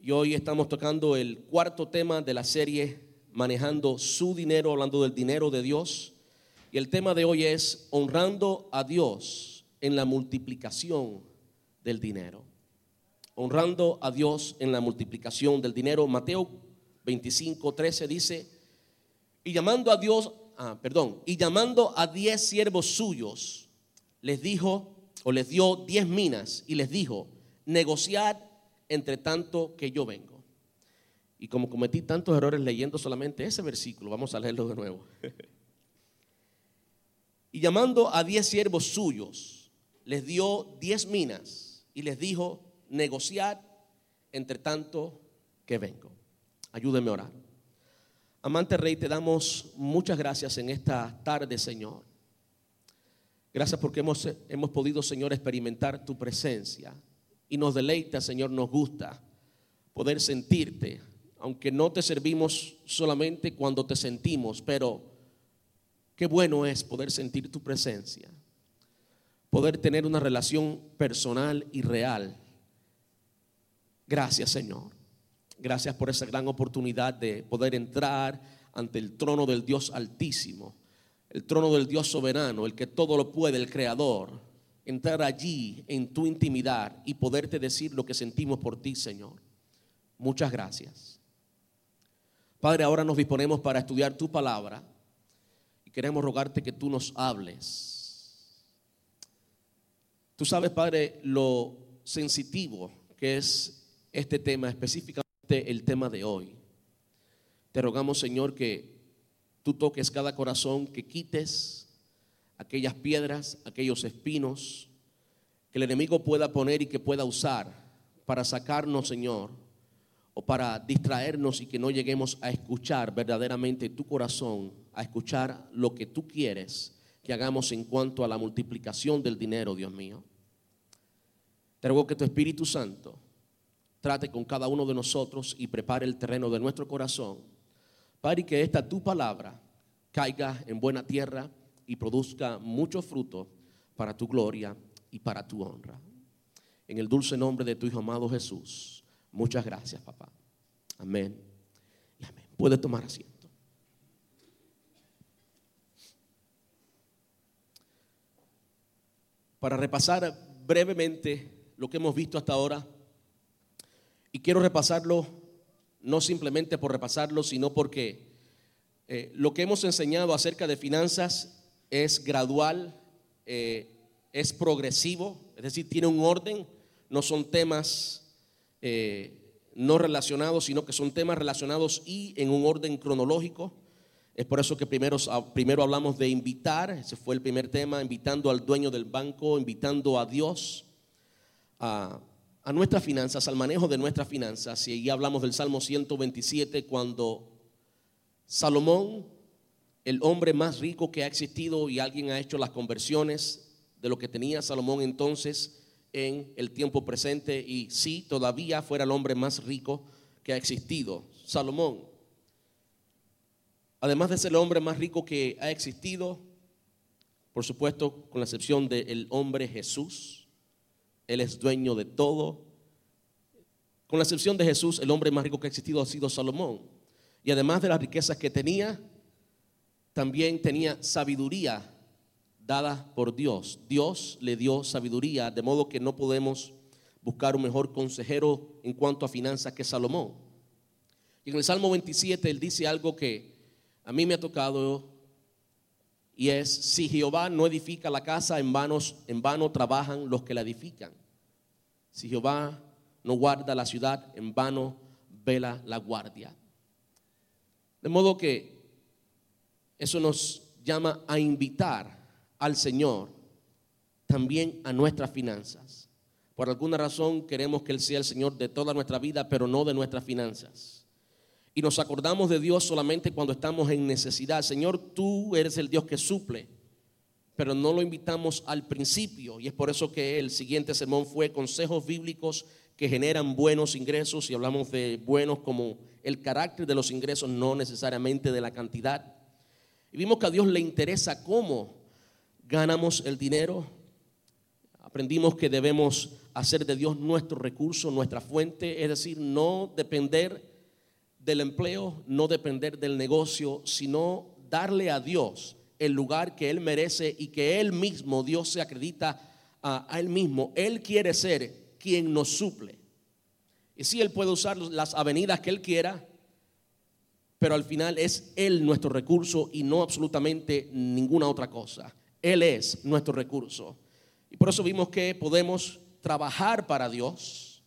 Y hoy estamos tocando el cuarto tema de la serie Manejando su dinero, hablando del dinero de Dios. Y el tema de hoy es honrando a Dios en la multiplicación del dinero. Honrando a Dios en la multiplicación del dinero. Mateo 25, 13 dice, y llamando a Dios, ah, perdón, y llamando a diez siervos suyos, les dijo, o les dio diez minas, y les dijo, negociad entre tanto que yo vengo. Y como cometí tantos errores leyendo solamente ese versículo, vamos a leerlo de nuevo. y llamando a diez siervos suyos, les dio diez minas y les dijo, negociad entre tanto que vengo. Ayúdenme a orar. Amante Rey, te damos muchas gracias en esta tarde, Señor. Gracias porque hemos, hemos podido, Señor, experimentar tu presencia. Y nos deleita, Señor, nos gusta poder sentirte, aunque no te servimos solamente cuando te sentimos, pero qué bueno es poder sentir tu presencia, poder tener una relación personal y real. Gracias, Señor. Gracias por esa gran oportunidad de poder entrar ante el trono del Dios Altísimo, el trono del Dios soberano, el que todo lo puede, el Creador. Entrar allí en tu intimidad y poderte decir lo que sentimos por ti, Señor. Muchas gracias. Padre, ahora nos disponemos para estudiar tu palabra y queremos rogarte que tú nos hables. Tú sabes, Padre, lo sensitivo que es este tema específicamente el tema de hoy. Te rogamos, Señor, que tú toques cada corazón, que quites aquellas piedras, aquellos espinos que el enemigo pueda poner y que pueda usar para sacarnos, Señor, o para distraernos y que no lleguemos a escuchar verdaderamente tu corazón, a escuchar lo que tú quieres que hagamos en cuanto a la multiplicación del dinero, Dios mío. Te ruego que tu Espíritu Santo trate con cada uno de nosotros y prepare el terreno de nuestro corazón, para que esta tu palabra caiga en buena tierra y produzca mucho fruto para tu gloria y para tu honra. En el dulce nombre de tu Hijo amado Jesús. Muchas gracias, papá. Amén. Y amén. Puede tomar asiento. Para repasar brevemente lo que hemos visto hasta ahora, y quiero repasarlo no simplemente por repasarlo, sino porque eh, lo que hemos enseñado acerca de finanzas es gradual, eh, es progresivo, es decir, tiene un orden, no son temas eh, no relacionados, sino que son temas relacionados y en un orden cronológico. Es por eso que primero, primero hablamos de invitar, ese fue el primer tema, invitando al dueño del banco, invitando a Dios a a nuestras finanzas, al manejo de nuestras finanzas. Y ahí hablamos del Salmo 127, cuando Salomón, el hombre más rico que ha existido y alguien ha hecho las conversiones de lo que tenía Salomón entonces en el tiempo presente y sí, todavía fuera el hombre más rico que ha existido, Salomón. Además de ser el hombre más rico que ha existido, por supuesto, con la excepción del hombre Jesús, él es dueño de todo. Con la excepción de Jesús, el hombre más rico que ha existido ha sido Salomón. Y además de las riquezas que tenía, también tenía sabiduría dada por Dios. Dios le dio sabiduría, de modo que no podemos buscar un mejor consejero en cuanto a finanzas que Salomón. Y en el Salmo 27 él dice algo que a mí me ha tocado y es, si Jehová no edifica la casa, en, en vano trabajan los que la edifican. Si Jehová no guarda la ciudad, en vano vela la guardia. De modo que eso nos llama a invitar al Señor también a nuestras finanzas. Por alguna razón queremos que Él sea el Señor de toda nuestra vida, pero no de nuestras finanzas y nos acordamos de Dios solamente cuando estamos en necesidad. Señor, tú eres el Dios que suple, pero no lo invitamos al principio. Y es por eso que el siguiente sermón fue consejos bíblicos que generan buenos ingresos y hablamos de buenos como el carácter de los ingresos, no necesariamente de la cantidad. Y vimos que a Dios le interesa cómo ganamos el dinero. Aprendimos que debemos hacer de Dios nuestro recurso, nuestra fuente, es decir, no depender del empleo, no depender del negocio, sino darle a Dios el lugar que Él merece y que Él mismo, Dios se acredita a, Él mismo. Él quiere ser quien nos suple. Y si Él puede usar las avenidas que Él quiera, pero al final es Él nuestro recurso y no absolutamente ninguna otra cosa. Él es nuestro recurso. Y por eso vimos que podemos trabajar para Dios.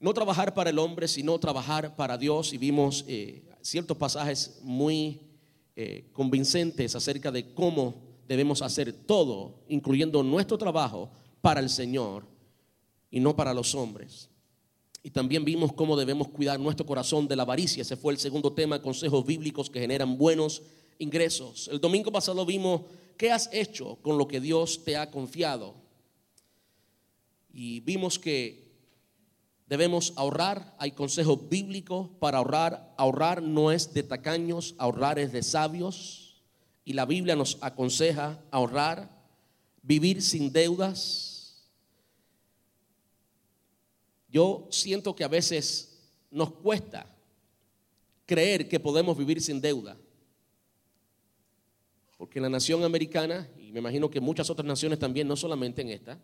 No trabajar para el hombre, sino trabajar para Dios. Y vimos eh, ciertos pasajes muy eh, convincentes acerca de cómo debemos hacer todo, incluyendo nuestro trabajo, para el Señor y no para los hombres. Y también vimos cómo debemos cuidar nuestro corazón de la avaricia. Ese fue el segundo tema, consejos bíblicos que generan buenos ingresos. El domingo pasado vimos qué has hecho con lo que Dios te ha confiado. Y vimos que debemos ahorrar. Hay consejos bíblicos para ahorrar. Ahorrar no es de tacaños, ahorrar es de sabios. Y la Biblia nos aconseja ahorrar, vivir sin deudas yo siento que a veces nos cuesta creer que podemos vivir sin deuda. Porque la nación americana, y me imagino que muchas otras naciones también, no solamente en esta,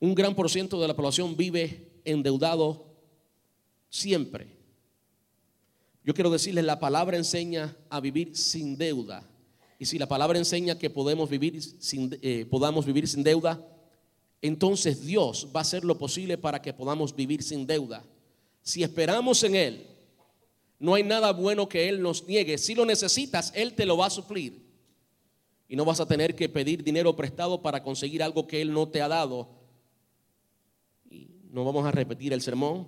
un gran por ciento de la población vive endeudado siempre. Yo quiero decirles, la palabra enseña a vivir sin deuda. Y si la palabra enseña que podemos vivir sin, eh, podamos vivir sin deuda, entonces Dios va a hacer lo posible para que podamos vivir sin deuda. Si esperamos en Él, no hay nada bueno que Él nos niegue. Si lo necesitas, Él te lo va a suplir. Y no vas a tener que pedir dinero prestado para conseguir algo que Él no te ha dado. Y no vamos a repetir el sermón.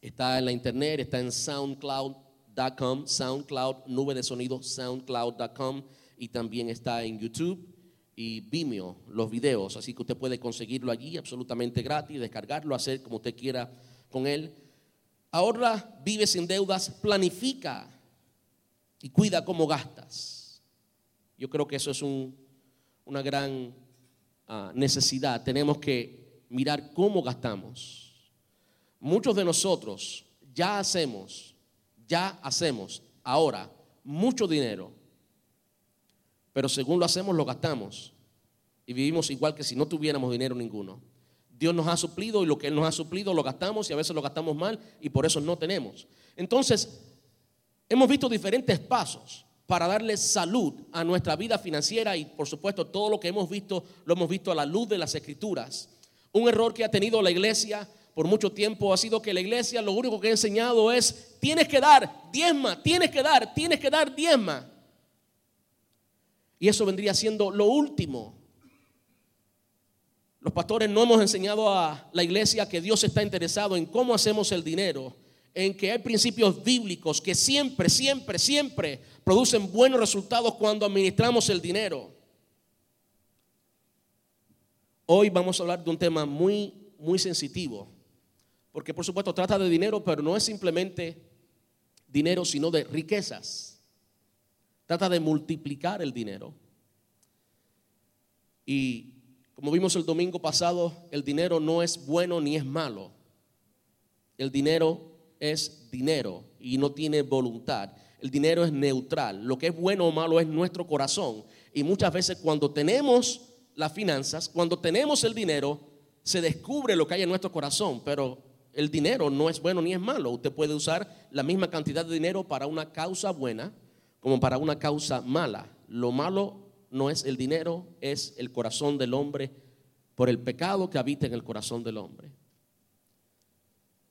Está en la internet, está en soundcloud.com, soundcloud, nube de sonido, soundcloud.com y también está en YouTube y Vimeo, los videos, así que usted puede conseguirlo allí absolutamente gratis, descargarlo, hacer como usted quiera con él. Ahorra, vive sin deudas, planifica y cuida cómo gastas. Yo creo que eso es una gran ah, necesidad. Tenemos que mirar cómo gastamos. Muchos de nosotros ya hacemos, ya hacemos ahora mucho dinero pero según lo hacemos, lo gastamos. Y vivimos igual que si no tuviéramos dinero ninguno. Dios nos ha suplido y lo que Él nos ha suplido lo gastamos y a veces lo gastamos mal y por eso no tenemos. Entonces, hemos visto diferentes pasos para darle salud a nuestra vida financiera y por supuesto todo lo que hemos visto lo hemos visto a la luz de las escrituras. Un error que ha tenido la iglesia por mucho tiempo ha sido que la iglesia lo único que ha enseñado es tienes que dar diezma, tienes que dar, tienes que dar diezma. Y eso vendría siendo lo último. Los pastores no hemos enseñado a la iglesia que Dios está interesado en cómo hacemos el dinero, en que hay principios bíblicos que siempre, siempre, siempre producen buenos resultados cuando administramos el dinero. Hoy vamos a hablar de un tema muy, muy sensitivo, porque por supuesto trata de dinero, pero no es simplemente dinero, sino de riquezas. Trata de multiplicar el dinero. Y como vimos el domingo pasado, el dinero no es bueno ni es malo. El dinero es dinero y no tiene voluntad. El dinero es neutral. Lo que es bueno o malo es nuestro corazón. Y muchas veces cuando tenemos las finanzas, cuando tenemos el dinero, se descubre lo que hay en nuestro corazón. Pero el dinero no es bueno ni es malo. Usted puede usar la misma cantidad de dinero para una causa buena como para una causa mala. Lo malo no es el dinero, es el corazón del hombre por el pecado que habita en el corazón del hombre.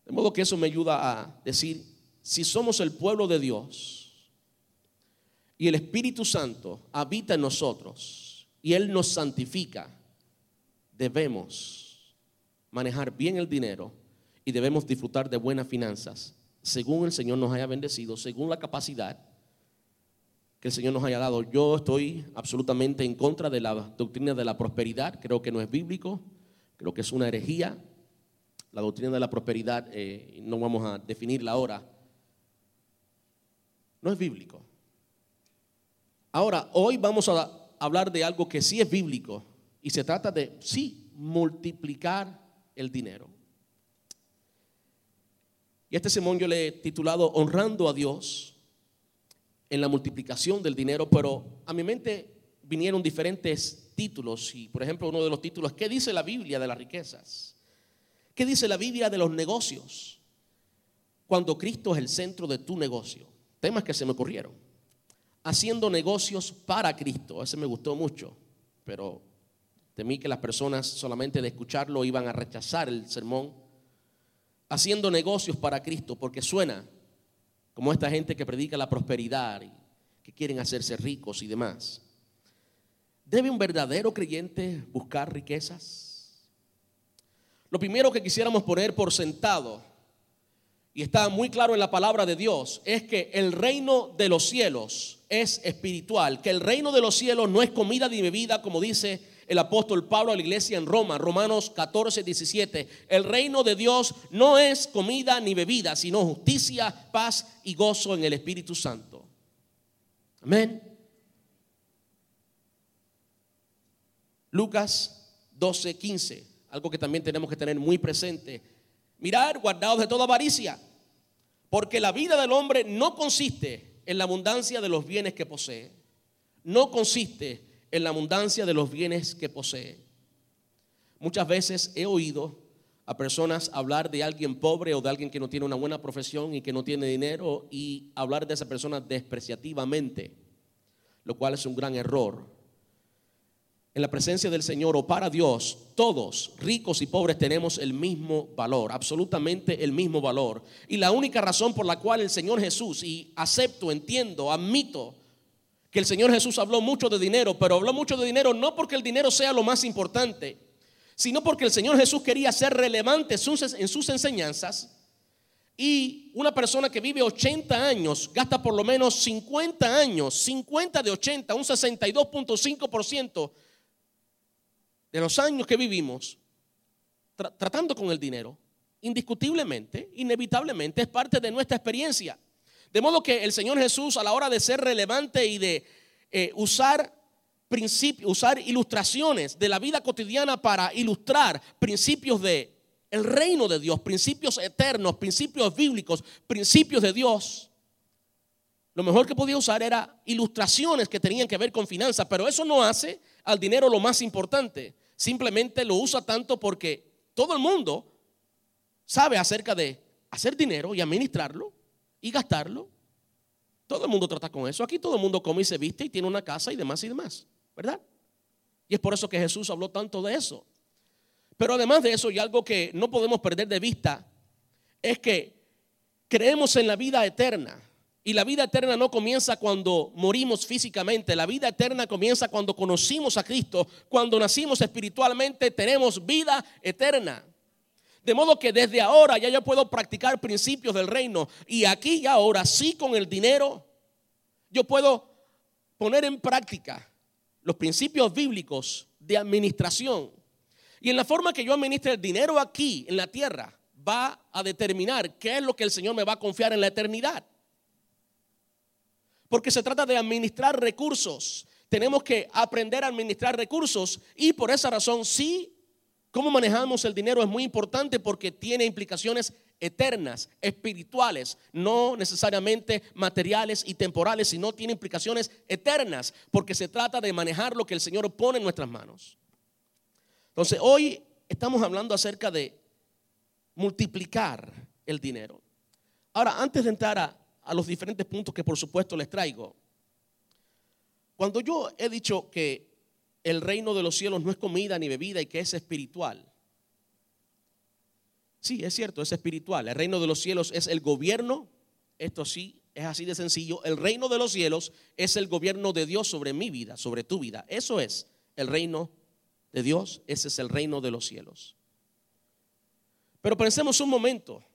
De modo que eso me ayuda a decir, si somos el pueblo de Dios y el Espíritu Santo habita en nosotros y Él nos santifica, debemos manejar bien el dinero y debemos disfrutar de buenas finanzas, según el Señor nos haya bendecido, según la capacidad que el Señor nos haya dado. Yo estoy absolutamente en contra de la doctrina de la prosperidad, creo que no es bíblico, creo que es una herejía. La doctrina de la prosperidad, eh, no vamos a definirla ahora, no es bíblico. Ahora, hoy vamos a hablar de algo que sí es bíblico y se trata de, sí, multiplicar el dinero. Y este sermón yo le he titulado Honrando a Dios en la multiplicación del dinero, pero a mi mente vinieron diferentes títulos y por ejemplo uno de los títulos, ¿qué dice la Biblia de las riquezas? ¿Qué dice la Biblia de los negocios? Cuando Cristo es el centro de tu negocio. Temas que se me ocurrieron. Haciendo negocios para Cristo. Ese me gustó mucho, pero temí que las personas solamente de escucharlo iban a rechazar el sermón. Haciendo negocios para Cristo, porque suena como esta gente que predica la prosperidad y que quieren hacerse ricos y demás. ¿Debe un verdadero creyente buscar riquezas? Lo primero que quisiéramos poner por sentado, y está muy claro en la palabra de Dios, es que el reino de los cielos es espiritual, que el reino de los cielos no es comida ni bebida, como dice el apóstol Pablo a la iglesia en Roma, Romanos 14, 17. El reino de Dios no es comida ni bebida, sino justicia, paz y gozo en el Espíritu Santo. Amén. Lucas 12, 15, algo que también tenemos que tener muy presente. Mirar, guardados de toda avaricia, porque la vida del hombre no consiste en la abundancia de los bienes que posee, no consiste en la abundancia de los bienes que posee. Muchas veces he oído a personas hablar de alguien pobre o de alguien que no tiene una buena profesión y que no tiene dinero y hablar de esa persona despreciativamente, lo cual es un gran error en la presencia del Señor o para Dios, todos, ricos y pobres, tenemos el mismo valor, absolutamente el mismo valor. Y la única razón por la cual el Señor Jesús, y acepto, entiendo, admito, que el Señor Jesús habló mucho de dinero, pero habló mucho de dinero no porque el dinero sea lo más importante, sino porque el Señor Jesús quería ser relevante en sus enseñanzas. Y una persona que vive 80 años gasta por lo menos 50 años, 50 de 80, un 62.5% de los años que vivimos tratando con el dinero, indiscutiblemente, inevitablemente es parte de nuestra experiencia. De modo que el Señor Jesús a la hora de ser relevante y de eh, usar principios, usar ilustraciones de la vida cotidiana para ilustrar principios de el reino de Dios, principios eternos, principios bíblicos, principios de Dios. Lo mejor que podía usar era ilustraciones que tenían que ver con finanzas, pero eso no hace al dinero lo más importante. Simplemente lo usa tanto porque todo el mundo sabe acerca de hacer dinero y administrarlo y gastarlo. Todo el mundo trata con eso. Aquí todo el mundo come y se viste y tiene una casa y demás y demás, ¿verdad? Y es por eso que Jesús habló tanto de eso. Pero además de eso, y algo que no podemos perder de vista, es que creemos en la vida eterna. Y la vida eterna no comienza cuando morimos físicamente, la vida eterna comienza cuando conocimos a Cristo, cuando nacimos espiritualmente, tenemos vida eterna. De modo que desde ahora ya yo puedo practicar principios del reino y aquí y ahora sí con el dinero yo puedo poner en práctica los principios bíblicos de administración. Y en la forma que yo administre el dinero aquí en la tierra va a determinar qué es lo que el Señor me va a confiar en la eternidad. Porque se trata de administrar recursos. Tenemos que aprender a administrar recursos y por esa razón sí, cómo manejamos el dinero es muy importante porque tiene implicaciones eternas, espirituales, no necesariamente materiales y temporales, sino tiene implicaciones eternas porque se trata de manejar lo que el Señor pone en nuestras manos. Entonces, hoy estamos hablando acerca de multiplicar el dinero. Ahora, antes de entrar a los diferentes puntos que por supuesto les traigo. Cuando yo he dicho que el reino de los cielos no es comida ni bebida y que es espiritual, sí, es cierto, es espiritual. El reino de los cielos es el gobierno, esto sí, es así de sencillo. El reino de los cielos es el gobierno de Dios sobre mi vida, sobre tu vida. Eso es el reino de Dios, ese es el reino de los cielos. Pero pensemos un momento.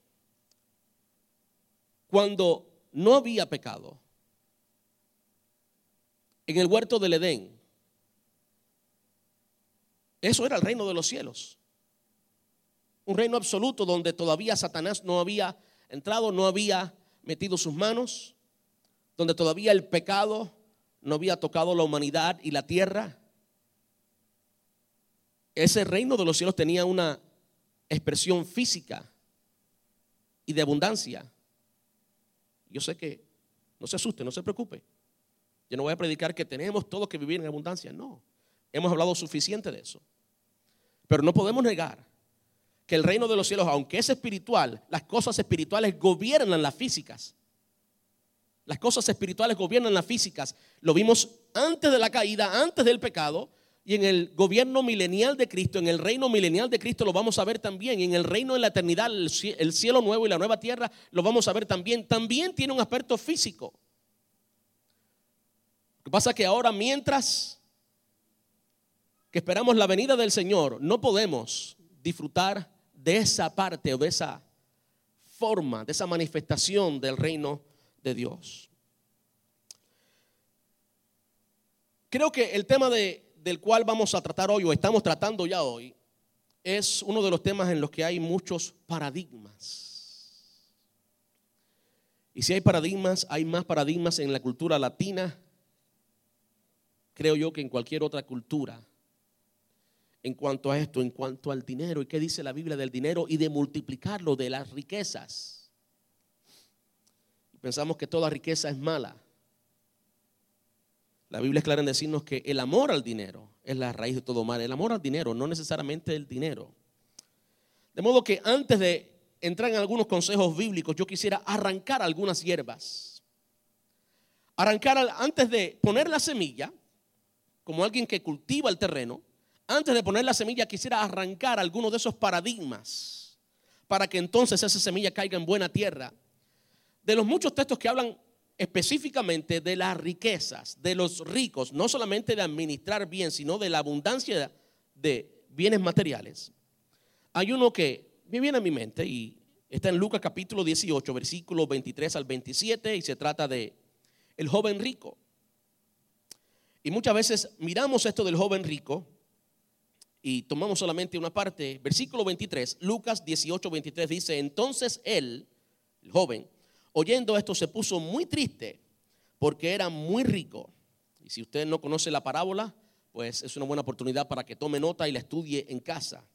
Cuando no había pecado. En el huerto del Edén. Eso era el reino de los cielos. Un reino absoluto donde todavía Satanás no había entrado, no había metido sus manos, donde todavía el pecado no había tocado la humanidad y la tierra. ese reino de los cielos tenía una expresión física y de abundancia. Yo sé que no se asuste, no se preocupe. Yo no voy a predicar que tenemos todos que vivir en abundancia, no. Hemos hablado suficiente de eso. Pero no podemos negar que el reino de los cielos, aunque es espiritual, las cosas espirituales gobiernan las físicas. Las cosas espirituales gobiernan las físicas. Lo vimos antes de la caída, antes del pecado, y en el gobierno milenial de Cristo, en el reino milenial de Cristo lo vamos a ver también. En el reino de la eternidad, el cielo nuevo y la nueva tierra lo vamos a ver también. También tiene un aspecto físico. Lo que pasa es que ahora mientras que esperamos la venida del Señor, no podemos disfrutar de esa parte o de esa forma, de esa manifestación del reino de Dios. Creo que el tema de del cual vamos a tratar hoy o estamos tratando ya hoy es uno de los temas en los que hay muchos paradigmas. Y si hay paradigmas, hay más paradigmas en la cultura latina, creo yo, que en cualquier otra cultura. En cuanto a esto, en cuanto al dinero, ¿y qué dice la Biblia del dinero y de multiplicarlo, de las riquezas? Pensamos que toda riqueza es mala. La Biblia es clara en decirnos que el amor al dinero es la raíz de todo mal. El amor al dinero, no necesariamente el dinero. De modo que antes de entrar en algunos consejos bíblicos, yo quisiera arrancar algunas hierbas. Arrancar antes de poner la semilla, como alguien que cultiva el terreno, antes de poner la semilla quisiera arrancar algunos de esos paradigmas para que entonces esa semilla caiga en buena tierra. De los muchos textos que hablan específicamente de las riquezas, de los ricos, no solamente de administrar bien, sino de la abundancia de bienes materiales. Hay uno que me viene a mi mente y está en Lucas capítulo 18, versículos 23 al 27 y se trata de el joven rico. Y muchas veces miramos esto del joven rico y tomamos solamente una parte. Versículo 23, Lucas 18, 23 dice, entonces él, el joven, oyendo esto se puso muy triste porque era muy rico. Y si usted no conoce la parábola, pues es una buena oportunidad para que tome nota y la estudie en casa.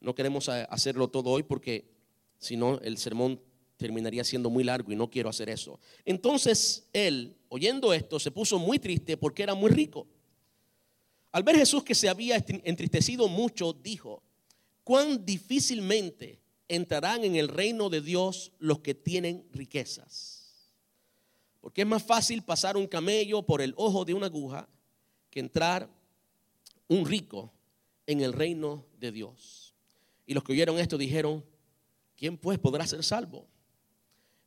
No queremos hacerlo todo hoy porque si no el sermón terminaría siendo muy largo y no quiero hacer eso. Entonces él, oyendo esto, se puso muy triste porque era muy rico. Al ver Jesús que se había entristecido mucho, dijo, cuán difícilmente entrarán en el reino de Dios los que tienen riquezas. Porque es más fácil pasar un camello por el ojo de una aguja que entrar un rico en el reino de Dios. Y los que oyeron esto dijeron, ¿quién pues podrá ser salvo?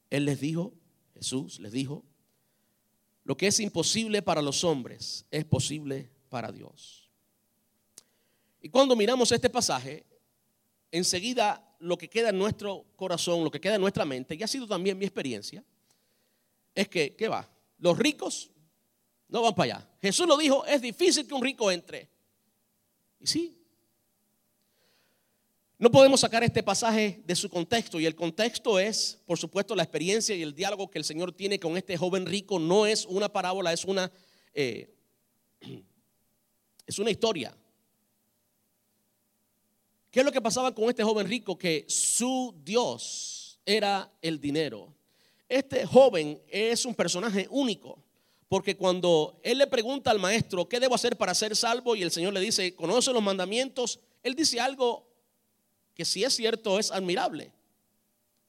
Él les dijo, Jesús les dijo, lo que es imposible para los hombres es posible para Dios. Y cuando miramos este pasaje, enseguida lo que queda en nuestro corazón, lo que queda en nuestra mente, y ha sido también mi experiencia, es que, ¿qué va? Los ricos no van para allá. Jesús lo dijo, es difícil que un rico entre. Y sí. No podemos sacar este pasaje de su contexto y el contexto es, por supuesto, la experiencia y el diálogo que el Señor tiene con este joven rico. No es una parábola, es una, eh, es una historia. ¿Qué es lo que pasaba con este joven rico? Que su Dios era el dinero. Este joven es un personaje único, porque cuando él le pregunta al maestro, ¿qué debo hacer para ser salvo? Y el Señor le dice, ¿conoce los mandamientos? Él dice algo que si es cierto es admirable.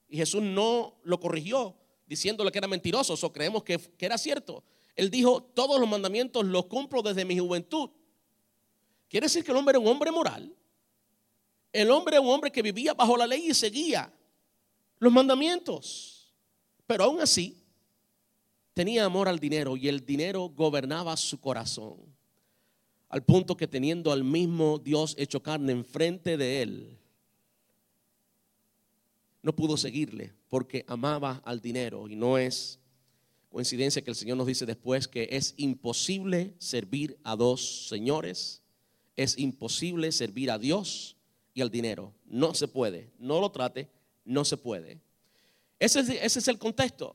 Y Jesús no lo corrigió diciéndole que era mentiroso, o creemos que, que era cierto. Él dijo, todos los mandamientos los cumplo desde mi juventud. Quiere decir que el hombre era un hombre moral el hombre era un hombre que vivía bajo la ley y seguía los mandamientos. Pero aún así, tenía amor al dinero y el dinero gobernaba su corazón. Al punto que teniendo al mismo Dios hecho carne enfrente de él, no pudo seguirle porque amaba al dinero. Y no es coincidencia que el Señor nos dice después que es imposible servir a dos señores. Es imposible servir a Dios y al dinero. No se puede. No lo trate, no se puede. Ese es, el contexto.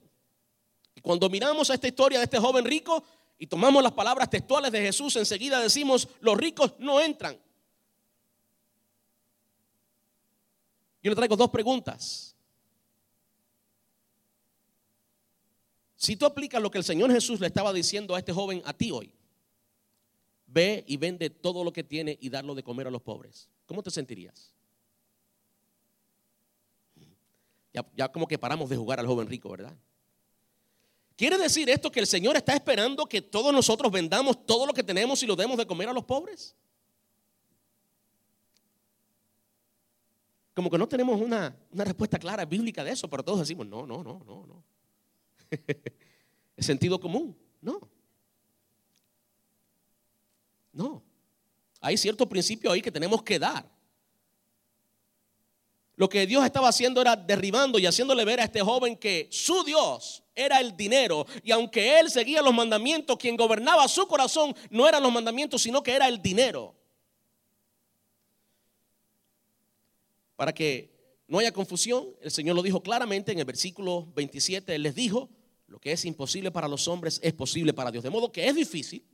Y cuando miramos a esta historia de este joven rico y tomamos las palabras textuales de Jesús, enseguida decimos, los ricos no entran. Yo le traigo dos preguntas. Si tú aplicas lo que el Señor Jesús le estaba diciendo a este joven a ti hoy, ve y vende todo lo que tiene y darlo de comer a los pobres, ¿cómo te sentirías? Ya, como que paramos de jugar al joven rico, ¿verdad? ¿Quiere decir esto que el Señor está esperando que todos nosotros vendamos todo lo que tenemos y lo demos de comer a los pobres? Como que no tenemos una, respuesta clara bíblica de eso, pero todos decimos, no, no, no, no, no. es sentido común, no. No. Hay cierto principio ahí que tenemos que dar. Lo que Dios estaba haciendo era derribando y haciéndole ver a este joven que su Dios era el dinero. Y aunque él seguía los mandamientos, quien gobernaba su corazón no eran los mandamientos, sino que era el dinero. Para que no haya confusión, el Señor lo dijo claramente en el versículo 27. Él les dijo, lo que es imposible para los hombres es posible para Dios. De modo que es difícil,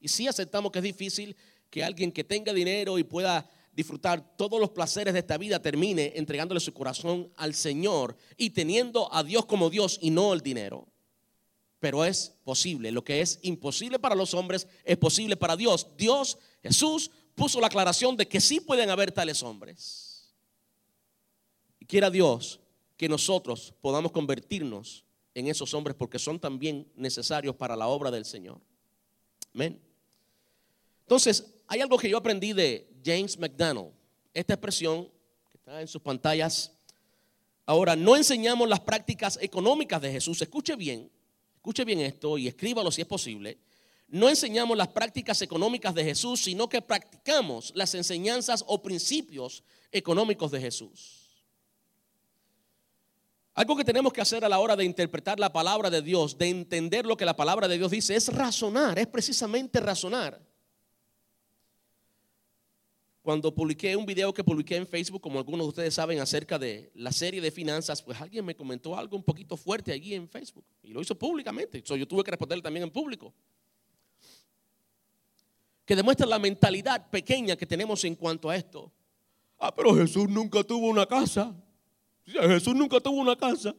y si aceptamos que es difícil que alguien que tenga dinero y pueda disfrutar todos los placeres de esta vida, termine entregándole su corazón al Señor y teniendo a Dios como Dios y no el dinero. Pero es posible. Lo que es imposible para los hombres es posible para Dios. Dios, Jesús, puso la aclaración de que sí pueden haber tales hombres. Y quiera Dios que nosotros podamos convertirnos en esos hombres porque son también necesarios para la obra del Señor. Amén. Entonces, hay algo que yo aprendí de James McDonald. Esta expresión que está en sus pantallas. Ahora, no enseñamos las prácticas económicas de Jesús. Escuche bien, escuche bien esto y escríbalo si es posible. No enseñamos las prácticas económicas de Jesús, sino que practicamos las enseñanzas o principios económicos de Jesús. Algo que tenemos que hacer a la hora de interpretar la palabra de Dios, de entender lo que la palabra de Dios dice, es razonar, es precisamente razonar. Cuando publiqué un video que publiqué en Facebook, como algunos de ustedes saben, acerca de la serie de finanzas, pues alguien me comentó algo un poquito fuerte allí en Facebook y lo hizo públicamente. yo tuve que responderle también en público. Que demuestra la mentalidad pequeña que tenemos en cuanto a esto. Ah, pero Jesús nunca tuvo una casa. Jesús nunca tuvo una casa.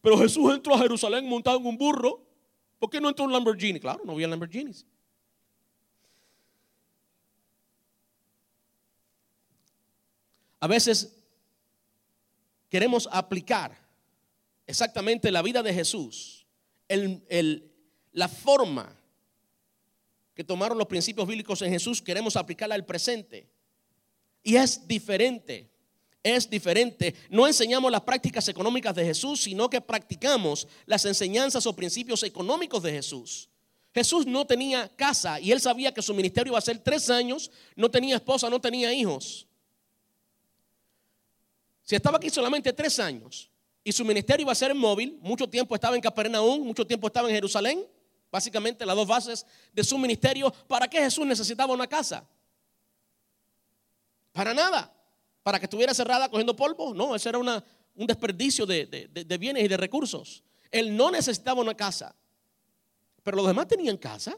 Pero Jesús entró a Jerusalén montado en un burro. ¿Por qué no entró en Lamborghini? Claro, no había Lamborghinis. A veces queremos aplicar exactamente la vida de Jesús, la forma que tomaron los principios bíblicos en Jesús, queremos aplicarla al presente. Y es diferente, es diferente. No enseñamos las prácticas económicas de Jesús, sino que practicamos las enseñanzas o principios económicos de Jesús. Jesús no tenía casa y él sabía que su ministerio iba a ser tres años, no tenía esposa, no tenía hijos. Si estaba aquí solamente tres años y su ministerio iba a ser móvil, mucho tiempo estaba en Capernaum, mucho tiempo estaba en Jerusalén, básicamente las dos bases de su ministerio, ¿para qué Jesús necesitaba una casa? Para nada. ¿Para que estuviera cerrada cogiendo polvo? No, eso era una, un desperdicio de, de bienes y de recursos. Él no necesitaba una casa. Pero los demás tenían casa.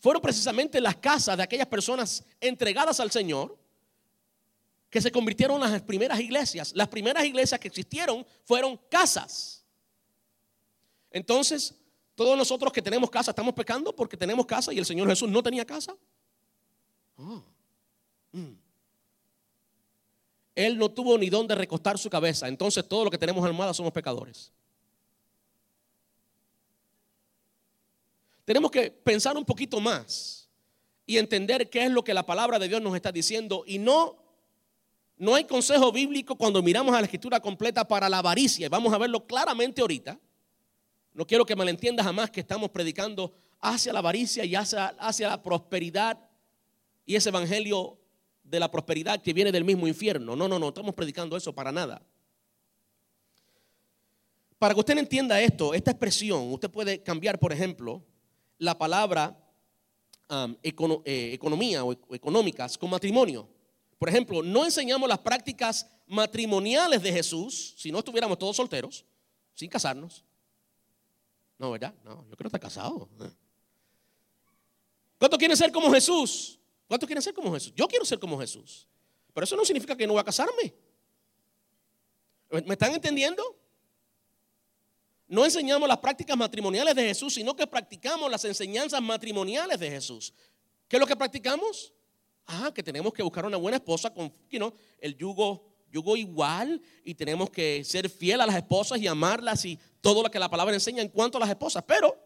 Fueron precisamente las casas de aquellas personas entregadas al Señor que se convirtieron en las primeras iglesias. Las primeras iglesias que existieron fueron casas. Entonces, todos nosotros que tenemos casa estamos pecando porque tenemos casa y el Señor Jesús no tenía casa. Ah. Mm. Él no tuvo ni dónde recostar su cabeza. Entonces, todos los que tenemos almohada somos pecadores. Tenemos que pensar un poquito más y entender qué es lo que la palabra de Dios nos está diciendo y no no hay consejo bíblico cuando miramos a la escritura completa para la avaricia. Y vamos a verlo claramente ahorita. No quiero que malentiendas jamás que estamos predicando hacia la avaricia y hacia, la prosperidad y ese evangelio de la prosperidad que viene del mismo infierno. No, no, no, estamos predicando eso para nada. Para que usted entienda esto, esta expresión, usted puede cambiar, por ejemplo, la palabra um, eh, economía o económicas con matrimonio. Por ejemplo, no enseñamos las prácticas matrimoniales de Jesús si no estuviéramos todos solteros, sin casarnos. No, ¿verdad? No, yo quiero estar casado. ¿Cuántos quieren ser como Jesús? ¿Cuántos quieren ser como Jesús? Yo quiero ser como Jesús. Pero eso no significa que no voy a casarme. ¿Me están entendiendo? No enseñamos las prácticas matrimoniales de Jesús, sino que practicamos las enseñanzas matrimoniales de Jesús. ¿Qué es lo que practicamos? Ah, que tenemos que buscar una buena esposa con el yugo, yugo igual y tenemos que ser fiel a las esposas y amarlas y todo lo que la palabra enseña en cuanto a las esposas. Pero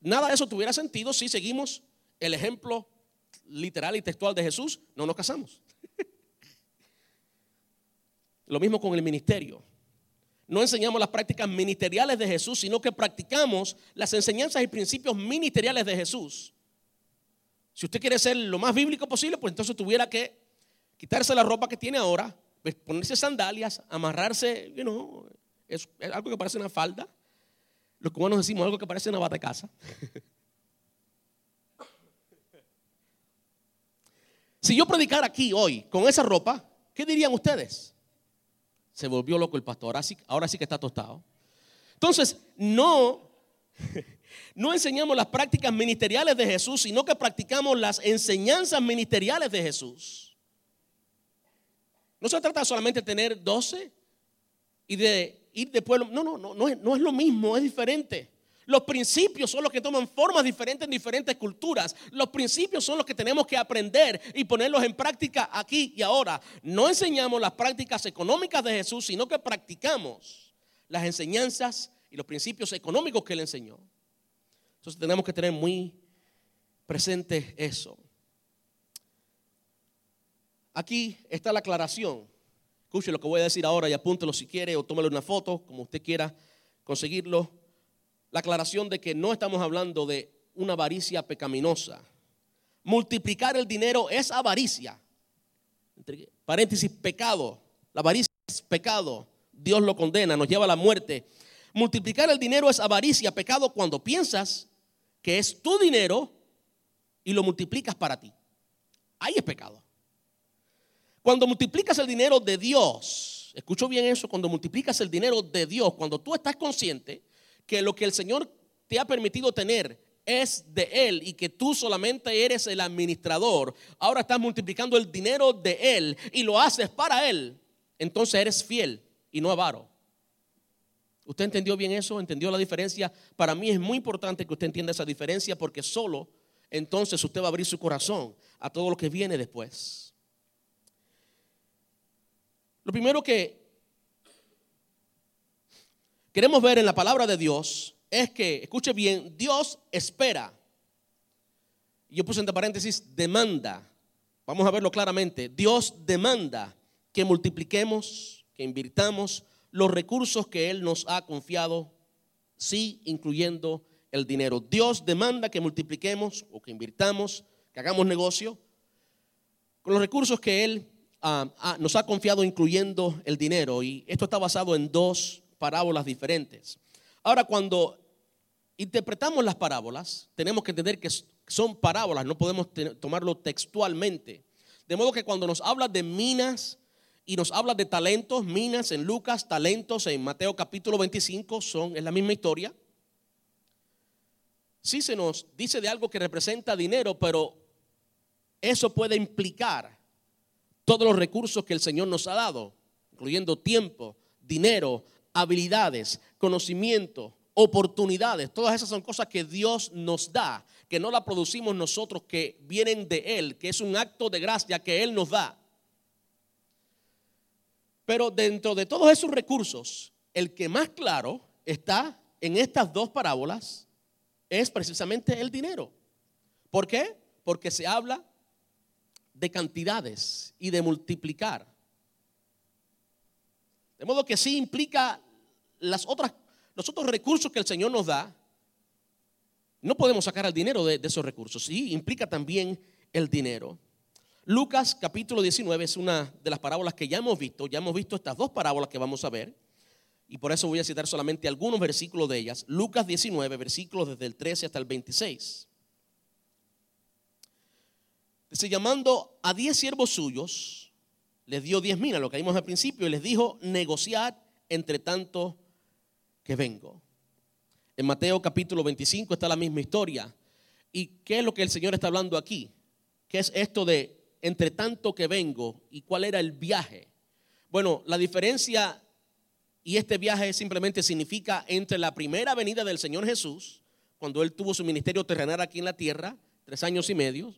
nada de eso tuviera sentido si seguimos el ejemplo literal y textual de Jesús, no nos casamos. Lo mismo con el ministerio. No enseñamos las prácticas ministeriales de Jesús, sino que practicamos las enseñanzas y principios ministeriales de Jesús. Si usted quiere ser lo más bíblico posible, pues entonces tuviera que quitarse la ropa que tiene ahora, pues, ponerse sandalias, amarrarse, you know, es, algo que parece una falda. Los cubanos decimos algo que parece una bata de casa. si yo predicara aquí hoy con esa ropa, ¿qué dirían ustedes? Se volvió loco el pastor, ahora sí, ahora sí que está tostado. Entonces, no no enseñamos las prácticas ministeriales de Jesús, sino que practicamos las enseñanzas ministeriales de Jesús. No se trata solamente de tener 12 y de ir de pueblo. No, no, no, no es, no es lo mismo, es diferente. Los principios son los que toman formas diferentes en diferentes culturas. Los principios son los que tenemos que aprender y ponerlos en práctica aquí y ahora. No enseñamos las prácticas económicas de Jesús, sino que practicamos las enseñanzas y los principios económicos que él enseñó. Entonces tenemos que tener muy presente eso. Aquí está la aclaración. Escuche lo que voy a decir ahora y apúntelo si quiere o tómale una foto, como usted quiera conseguirlo. La aclaración de que no estamos hablando de una avaricia pecaminosa. Multiplicar el dinero es avaricia. paréntesis, pecado. La avaricia es pecado. Dios lo condena, nos lleva a la muerte. Multiplicar el dinero es avaricia, pecado cuando piensas que es tu dinero y lo multiplicas para ti. Ahí es pecado. Cuando multiplicas el dinero de Dios, escucho bien eso, cuando multiplicas el dinero de Dios, cuando tú estás consciente que lo que el Señor te ha permitido tener es de Él y que tú solamente eres el administrador, ahora estás multiplicando el dinero de Él y lo haces para Él, entonces eres fiel y no avaro. ¿Usted entendió bien eso? ¿Entendió la diferencia? Para mí es muy importante que usted entienda esa diferencia porque solo entonces usted va a abrir su corazón a todo lo que viene después. Lo primero que queremos ver en la palabra de Dios es que, escuche bien, Dios espera. Yo puse entre paréntesis, demanda. Vamos a verlo claramente. Dios demanda que multipliquemos, que invirtamos los recursos que Él nos ha confiado, sí, incluyendo el dinero. Dios demanda que multipliquemos o que invirtamos, que hagamos negocio con los recursos que Él ah, ah, nos ha confiado, incluyendo el dinero. Y esto está basado en dos parábolas diferentes. Ahora, cuando interpretamos las parábolas, tenemos que entender que son parábolas, no podemos tomarlo textualmente. De modo que cuando nos habla de minas, y nos habla de talentos, minas en Lucas, talentos en Mateo capítulo 25, son, es la misma historia. Sí se nos dice de algo que representa dinero, pero eso puede implicar todos los recursos que el Señor nos ha dado, incluyendo tiempo, dinero, habilidades, conocimiento, oportunidades. Todas esas son cosas que Dios nos da, que no la producimos nosotros, que vienen de Él, que es un acto de gracia que Él nos da. Pero dentro de todos esos recursos, el que más claro está en estas dos parábolas es precisamente el dinero. ¿Por qué? Porque se habla de cantidades y de multiplicar. De modo que sí implica las otras, los otros recursos que el Señor nos da. No podemos sacar el dinero de, de esos recursos. Sí, implica también el dinero. Lucas capítulo 19 es una de las parábolas que ya hemos visto, ya hemos visto estas dos parábolas que vamos a ver, y por eso voy a citar solamente algunos versículos de ellas. Lucas 19, versículos desde el 13 hasta el 26. Dice, llamando a diez siervos suyos, les dio diez mil, a lo que vimos al principio, y les dijo, negociad entre tanto que vengo. En Mateo capítulo 25 está la misma historia. ¿Y qué es lo que el Señor está hablando aquí? ¿Qué es esto de entre tanto que vengo y cuál era el viaje. Bueno, la diferencia y este viaje simplemente significa entre la primera venida del Señor Jesús, cuando Él tuvo su ministerio terrenal aquí en la tierra, tres años y medio,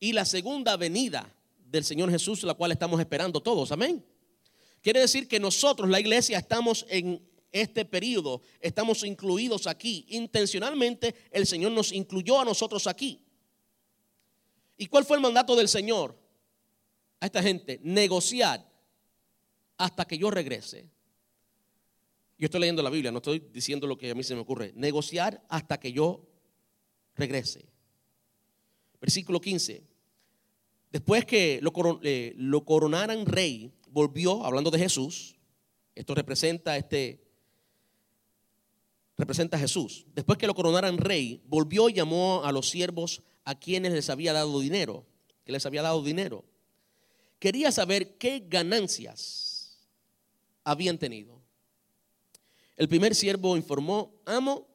y la segunda venida del Señor Jesús, la cual estamos esperando todos. Amén. Quiere decir que nosotros, la iglesia, estamos en este periodo, estamos incluidos aquí. Intencionalmente el Señor nos incluyó a nosotros aquí. ¿Y cuál fue el mandato del Señor a esta gente? Negociar hasta que yo regrese. Yo estoy leyendo la Biblia, no estoy diciendo lo que a mí se me ocurre. Negociar hasta que yo regrese. Versículo 15. Después que lo, eh, lo coronaran rey, volvió, hablando de Jesús, esto representa este representa a Jesús. Después que lo coronaran rey, volvió y llamó a los siervos a quienes les había dado dinero, que les había dado dinero. Quería saber qué ganancias habían tenido. El primer siervo informó, amo,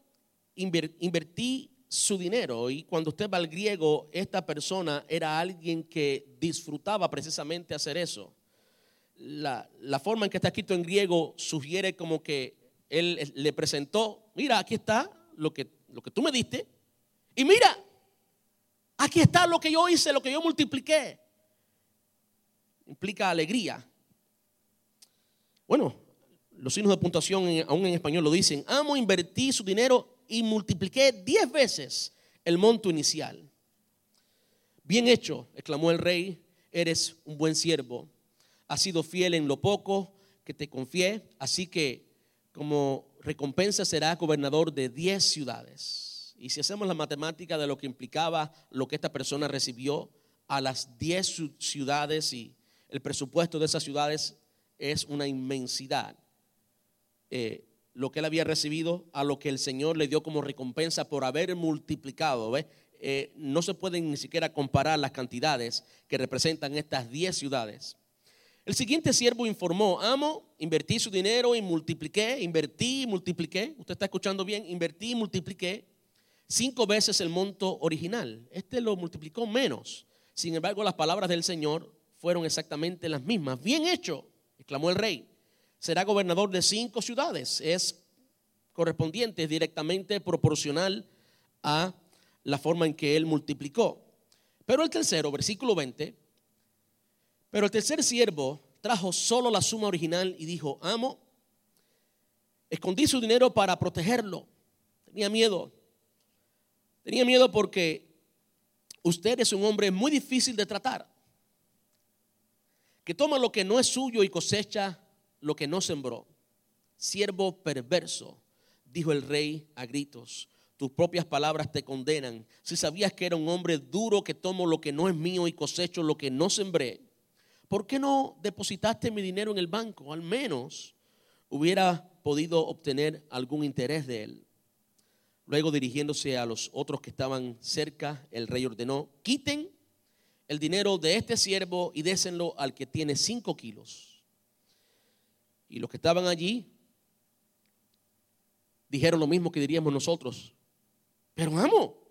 invertí su dinero. Y cuando usted va al griego, esta persona era alguien que disfrutaba precisamente hacer eso. La, forma en que está escrito en griego sugiere como que él le presentó, mira, aquí está lo que, lo que tú me diste. Y mira, Aquí está lo que yo hice, lo que yo multipliqué. Implica alegría. Bueno, los signos de puntuación aún en español lo dicen. Amo, invertí su dinero y multipliqué diez veces el monto inicial. Bien hecho, exclamó el rey, eres un buen siervo. Has sido fiel en lo poco que te confié, así que como recompensa serás gobernador de diez ciudades. Y si hacemos la matemática de lo que implicaba lo que esta persona recibió a las 10 ciudades y el presupuesto de esas ciudades es una inmensidad. Eh, lo que él había recibido a lo que el Señor le dio como recompensa por haber multiplicado. Eh, no se pueden ni siquiera comparar las cantidades que representan estas 10 ciudades. El siguiente siervo informó, amo, invertí su dinero y multipliqué, invertí y multipliqué. Usted está escuchando bien, invertí y multipliqué cinco veces el monto original. Este lo multiplicó menos. Sin embargo, las palabras del Señor fueron exactamente las mismas. Bien hecho, exclamó el rey. Será gobernador de cinco ciudades. Es correspondiente, directamente proporcional a la forma en que él multiplicó. Pero el tercero, versículo 20, pero el tercer siervo trajo solo la suma original y dijo, amo, escondí su dinero para protegerlo. Tenía miedo Tenía miedo porque usted es un hombre muy difícil de tratar, que toma lo que no es suyo y cosecha lo que no sembró. Siervo perverso, dijo el rey a gritos. Tus propias palabras te condenan. Si sabías que era un hombre duro que tomo lo que no es mío y cosecho lo que no sembré, ¿por qué no depositaste mi dinero en el banco? Al menos hubiera podido obtener algún interés de él. Luego dirigiéndose a los otros que estaban cerca, el rey ordenó, quiten el dinero de este siervo y désenlo al que tiene cinco kilos. Y los que estaban allí dijeron lo mismo que diríamos nosotros. Pero amo,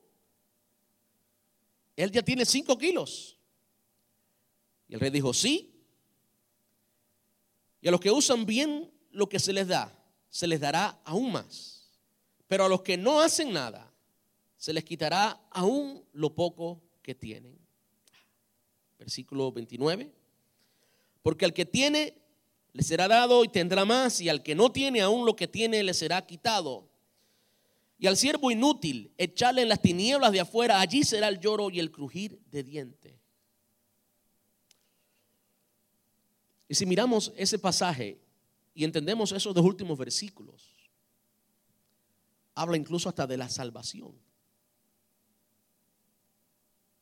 él ya tiene cinco kilos. Y el rey dijo, sí. Y a los que usan bien lo que se les da, se les dará aún más. Pero a los que no hacen nada, se les quitará aún lo poco que tienen. Versículo 29. Porque al que tiene, le será dado y tendrá más, y al que no tiene aún lo que tiene, le será quitado. Y al siervo inútil, echarle en las tinieblas de afuera, allí será el lloro y el crujir de dientes. Y si miramos ese pasaje y entendemos esos dos últimos versículos, habla incluso hasta de la salvación.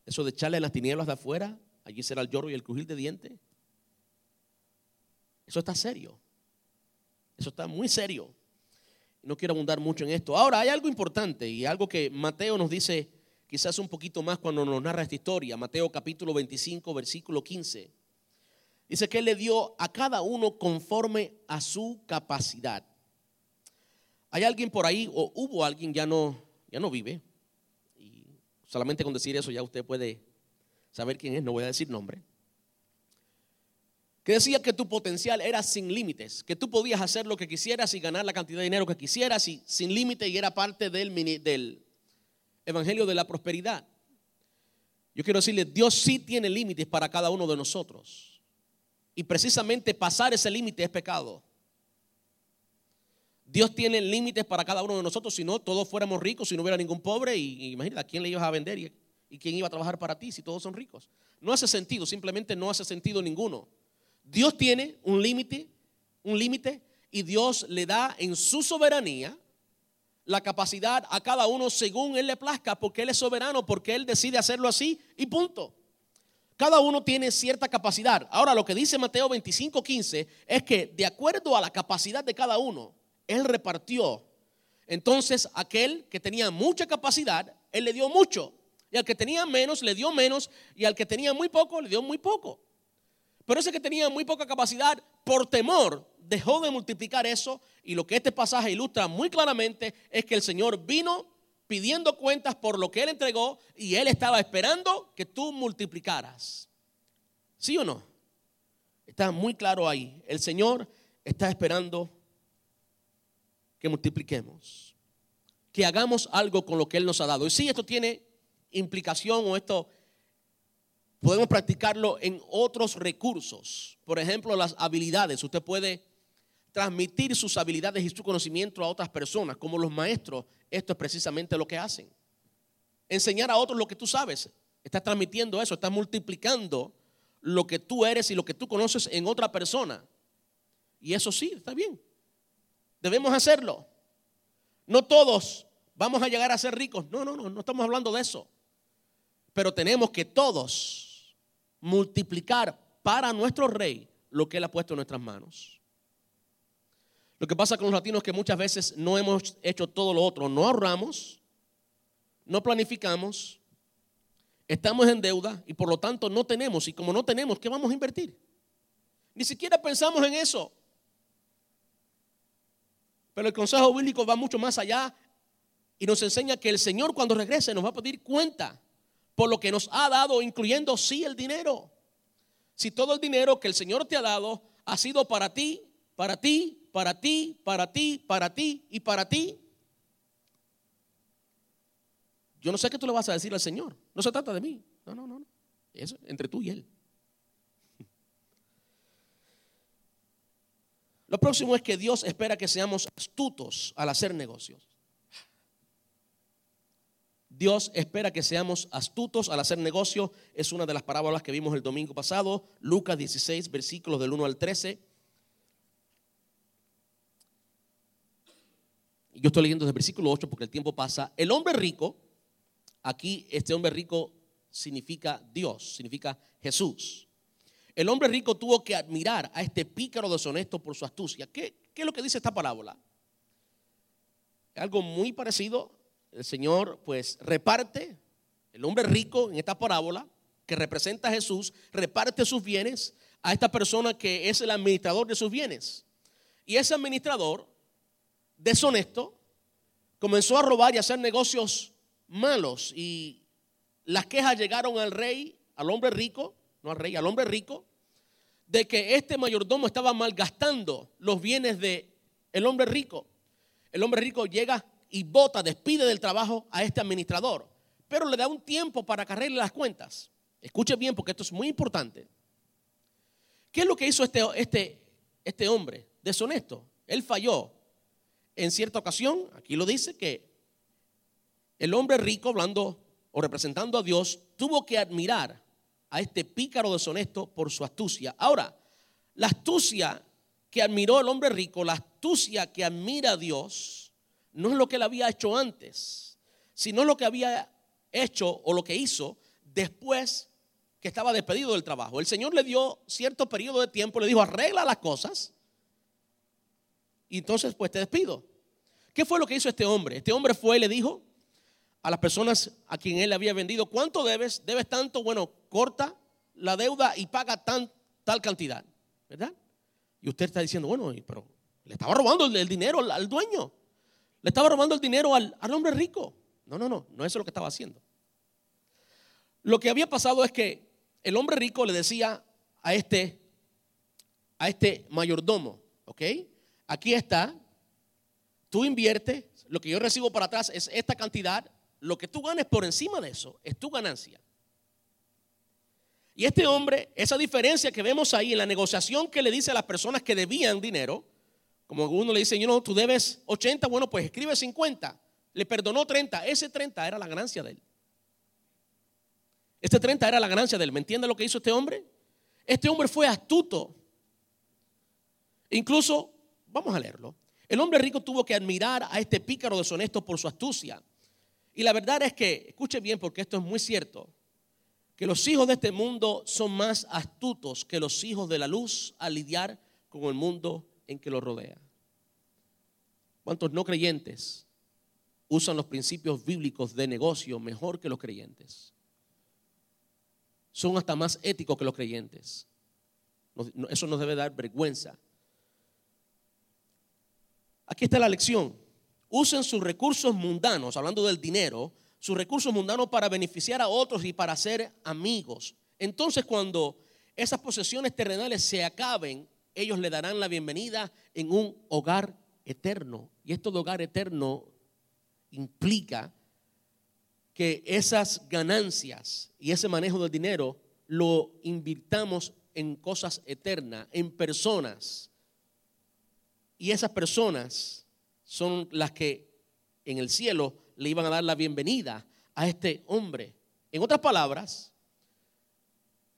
Eso de echarle las tinieblas de afuera, allí será el lloro y el crujir de dientes. Eso está serio. Eso está muy serio. No quiero abundar mucho en esto. Ahora, hay algo importante y algo que Mateo nos dice quizás un poquito más cuando nos narra esta historia. Mateo capítulo 25, versículo 15. Dice que Él le dio a cada uno conforme a su capacidad. Hay alguien por ahí, o hubo alguien, ya no, ya no vive. Y solamente con decir eso ya usted puede saber quién es, no voy a decir nombre, que decía que tu potencial era sin límites, que tú podías hacer lo que quisieras y ganar la cantidad de dinero que quisieras y sin límite y era parte del, del Evangelio de la Prosperidad. Yo quiero decirle, Dios sí tiene límites para cada uno de nosotros. Y precisamente pasar ese límite es pecado. Dios tiene límites para cada uno de nosotros, si no todos fuéramos ricos, si no hubiera ningún pobre, y, imagínate, ¿a quién le ibas a vender y, y quién iba a trabajar para ti si todos son ricos? No hace sentido, simplemente no hace sentido ninguno. Dios tiene un límite, un límite, y Dios le da en su soberanía la capacidad a cada uno según Él le plazca, porque Él es soberano, porque Él decide hacerlo así y punto. Cada uno tiene cierta capacidad. Ahora, lo que dice Mateo 25, 15 es que de acuerdo a la capacidad de cada uno, Él repartió. Entonces, aquel que tenía mucha capacidad, Él le dio mucho. Y al que tenía menos, le dio menos. Y al que tenía muy poco, le dio muy poco. Pero ese que tenía muy poca capacidad, por temor, dejó de multiplicar eso. Y lo que este pasaje ilustra muy claramente es que el Señor vino pidiendo cuentas por lo que Él entregó y Él estaba esperando que tú multiplicaras. ¿Sí o no? Está muy claro ahí. El Señor está esperando que multipliquemos, que hagamos algo con lo que Él nos ha dado. Y si esto tiene implicación o esto Podemos practicarlo en otros recursos. Por ejemplo, las habilidades. Usted puede transmitir sus habilidades y su conocimiento a otras personas, como los maestros. Esto es precisamente lo que hacen. Enseñar a otros lo que tú sabes. Estás transmitiendo eso, estás multiplicando lo que tú eres y lo que tú conoces en otra persona. Y eso sí, está bien. Debemos hacerlo. No todos vamos a llegar a ser ricos. No, no, no, no estamos hablando de eso. Pero tenemos que todos multiplicar para nuestro rey lo que Él ha puesto en nuestras manos. Lo que pasa con los latinos es que muchas veces no hemos hecho todo lo otro, no ahorramos, no planificamos, estamos en deuda y por lo tanto no tenemos. Y como no tenemos, ¿qué vamos a invertir? Ni siquiera pensamos en eso. Pero el consejo bíblico va mucho más allá y nos enseña que el Señor cuando regrese nos va a pedir cuenta por lo que nos ha dado, incluyendo sí el dinero. Si todo el dinero que el Señor te ha dado ha sido para ti, para ti, para ti, para ti, para ti y para ti, yo no sé qué tú le vas a decir al Señor. No se trata de mí. No, no, no. Eso entre tú y Él. Lo próximo es que Dios espera que seamos astutos al hacer negocios. Dios espera que seamos astutos al hacer negocio. Es una de las parábolas que vimos el domingo pasado, Lucas 16, versículos del 1 al 13. Yo estoy leyendo desde el versículo 8 porque el tiempo pasa. El hombre rico, aquí este hombre rico significa Dios, significa Jesús. El hombre rico tuvo que admirar a este pícaro deshonesto por su astucia. ¿Qué, qué es lo que dice esta parábola? Algo muy parecido el Señor pues reparte, el hombre rico en esta parábola, que representa a Jesús, reparte sus bienes a esta persona que es el administrador de sus bienes. Y ese administrador, deshonesto, comenzó a robar y a hacer negocios malos. Y las quejas llegaron al rey, al hombre rico, no al rey, al hombre rico, de que este mayordomo estaba malgastando los bienes de el hombre rico. El hombre rico llega y vota, despide del trabajo a este administrador, pero le da un tiempo para cargarle las cuentas. Escuche bien porque esto es muy importante. ¿Qué es lo que hizo este, este, este hombre deshonesto? Él falló. En cierta ocasión, aquí lo dice, que el hombre rico, hablando o representando a Dios, tuvo que admirar a este pícaro deshonesto por su astucia. Ahora, la astucia que admiró el hombre rico, la astucia que admira a Dios, no es lo que él había hecho antes, sino lo que había hecho o lo que hizo después que estaba despedido del trabajo. El Señor le dio cierto periodo de tiempo, le dijo, arregla las cosas y entonces pues te despido. ¿Qué fue lo que hizo este hombre? Este hombre fue y le dijo a las personas a quien él había vendido, ¿cuánto debes? ¿Debes tanto? Bueno, corta la deuda y paga tan, tal cantidad, ¿verdad? Y usted está diciendo, bueno, pero le estaba robando el, dinero al dueño. Le estaba robando el dinero al, hombre rico. No, no, no, no eso es lo que estaba haciendo. Lo que había pasado es que el hombre rico le decía a este, a este mayordomo, ¿ok? Aquí está, tú inviertes, lo que yo recibo para atrás es esta cantidad, lo que tú ganes por encima de eso es tu ganancia. Y este hombre, esa diferencia que vemos ahí en la negociación que le dice a las personas que debían dinero, como uno le dice, yo no, tú debes 80, bueno, pues escribe 50. Le perdonó 30, ese 30 era la ganancia de él. Este 30 era la ganancia de él. ¿Me entiende lo que hizo este hombre? Este hombre fue astuto. Incluso, vamos a leerlo. El hombre rico tuvo que admirar a este pícaro deshonesto por su astucia. Y la verdad es que, escuche bien porque esto es muy cierto, que los hijos de este mundo son más astutos que los hijos de la luz al lidiar con el mundo en que los rodea. ¿Cuántos no creyentes usan los principios bíblicos de negocio mejor que los creyentes? Son hasta más éticos que los creyentes. Eso nos debe dar vergüenza. Aquí está la lección. Usen sus recursos mundanos, hablando del dinero, sus recursos mundanos para beneficiar a otros y para ser amigos. Entonces cuando esas posesiones terrenales se acaben, ellos le darán la bienvenida en un hogar eterno. Y esto de hogar eterno implica que esas ganancias y ese manejo del dinero lo invirtamos en cosas eternas, en personas y esas personas son las que en el cielo le iban a dar la bienvenida a este hombre. En otras palabras,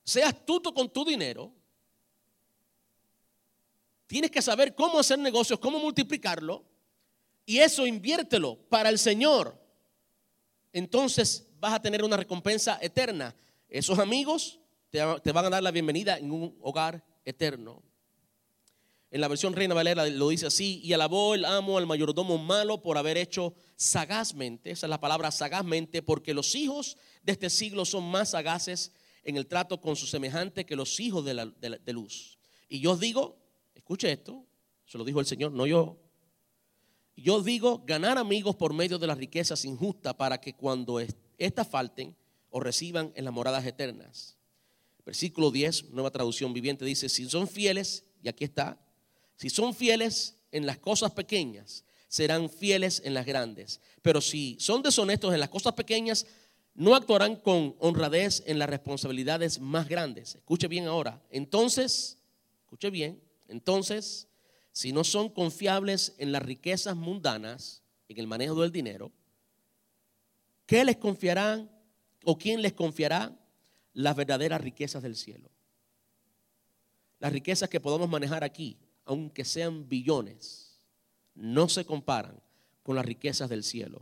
sea astuto con tu dinero. Tienes que saber cómo hacer negocios, cómo multiplicarlo. Y eso inviértelo para el Señor. Entonces vas a tener una recompensa eterna. Esos amigos te van a dar la bienvenida en un hogar eterno. En la versión Reina Valera lo dice así, y alabó el amo al mayordomo malo por haber hecho sagazmente, esa es la palabra sagazmente, porque los hijos de este siglo son más sagaces en el trato con su semejante que los hijos de, la, de luz. Y yo digo, escuche esto, se lo dijo el Señor, no yo. Yo digo, ganar amigos por medio de las riquezas injustas para que cuando éstas falten o reciban en las moradas eternas. Versículo 10, nueva traducción viviente, dice, si son fieles, y aquí está, si son fieles en las cosas pequeñas, serán fieles en las grandes. Pero si son deshonestos en las cosas pequeñas, no actuarán con honradez en las responsabilidades más grandes. Escuche bien ahora. Entonces, escuche bien, entonces, si no son confiables en las riquezas mundanas, en el manejo del dinero, ¿qué les confiarán o quién les confiará las verdaderas riquezas del cielo? Las riquezas que podemos manejar aquí, aunque sean billones, no se comparan con las riquezas del cielo.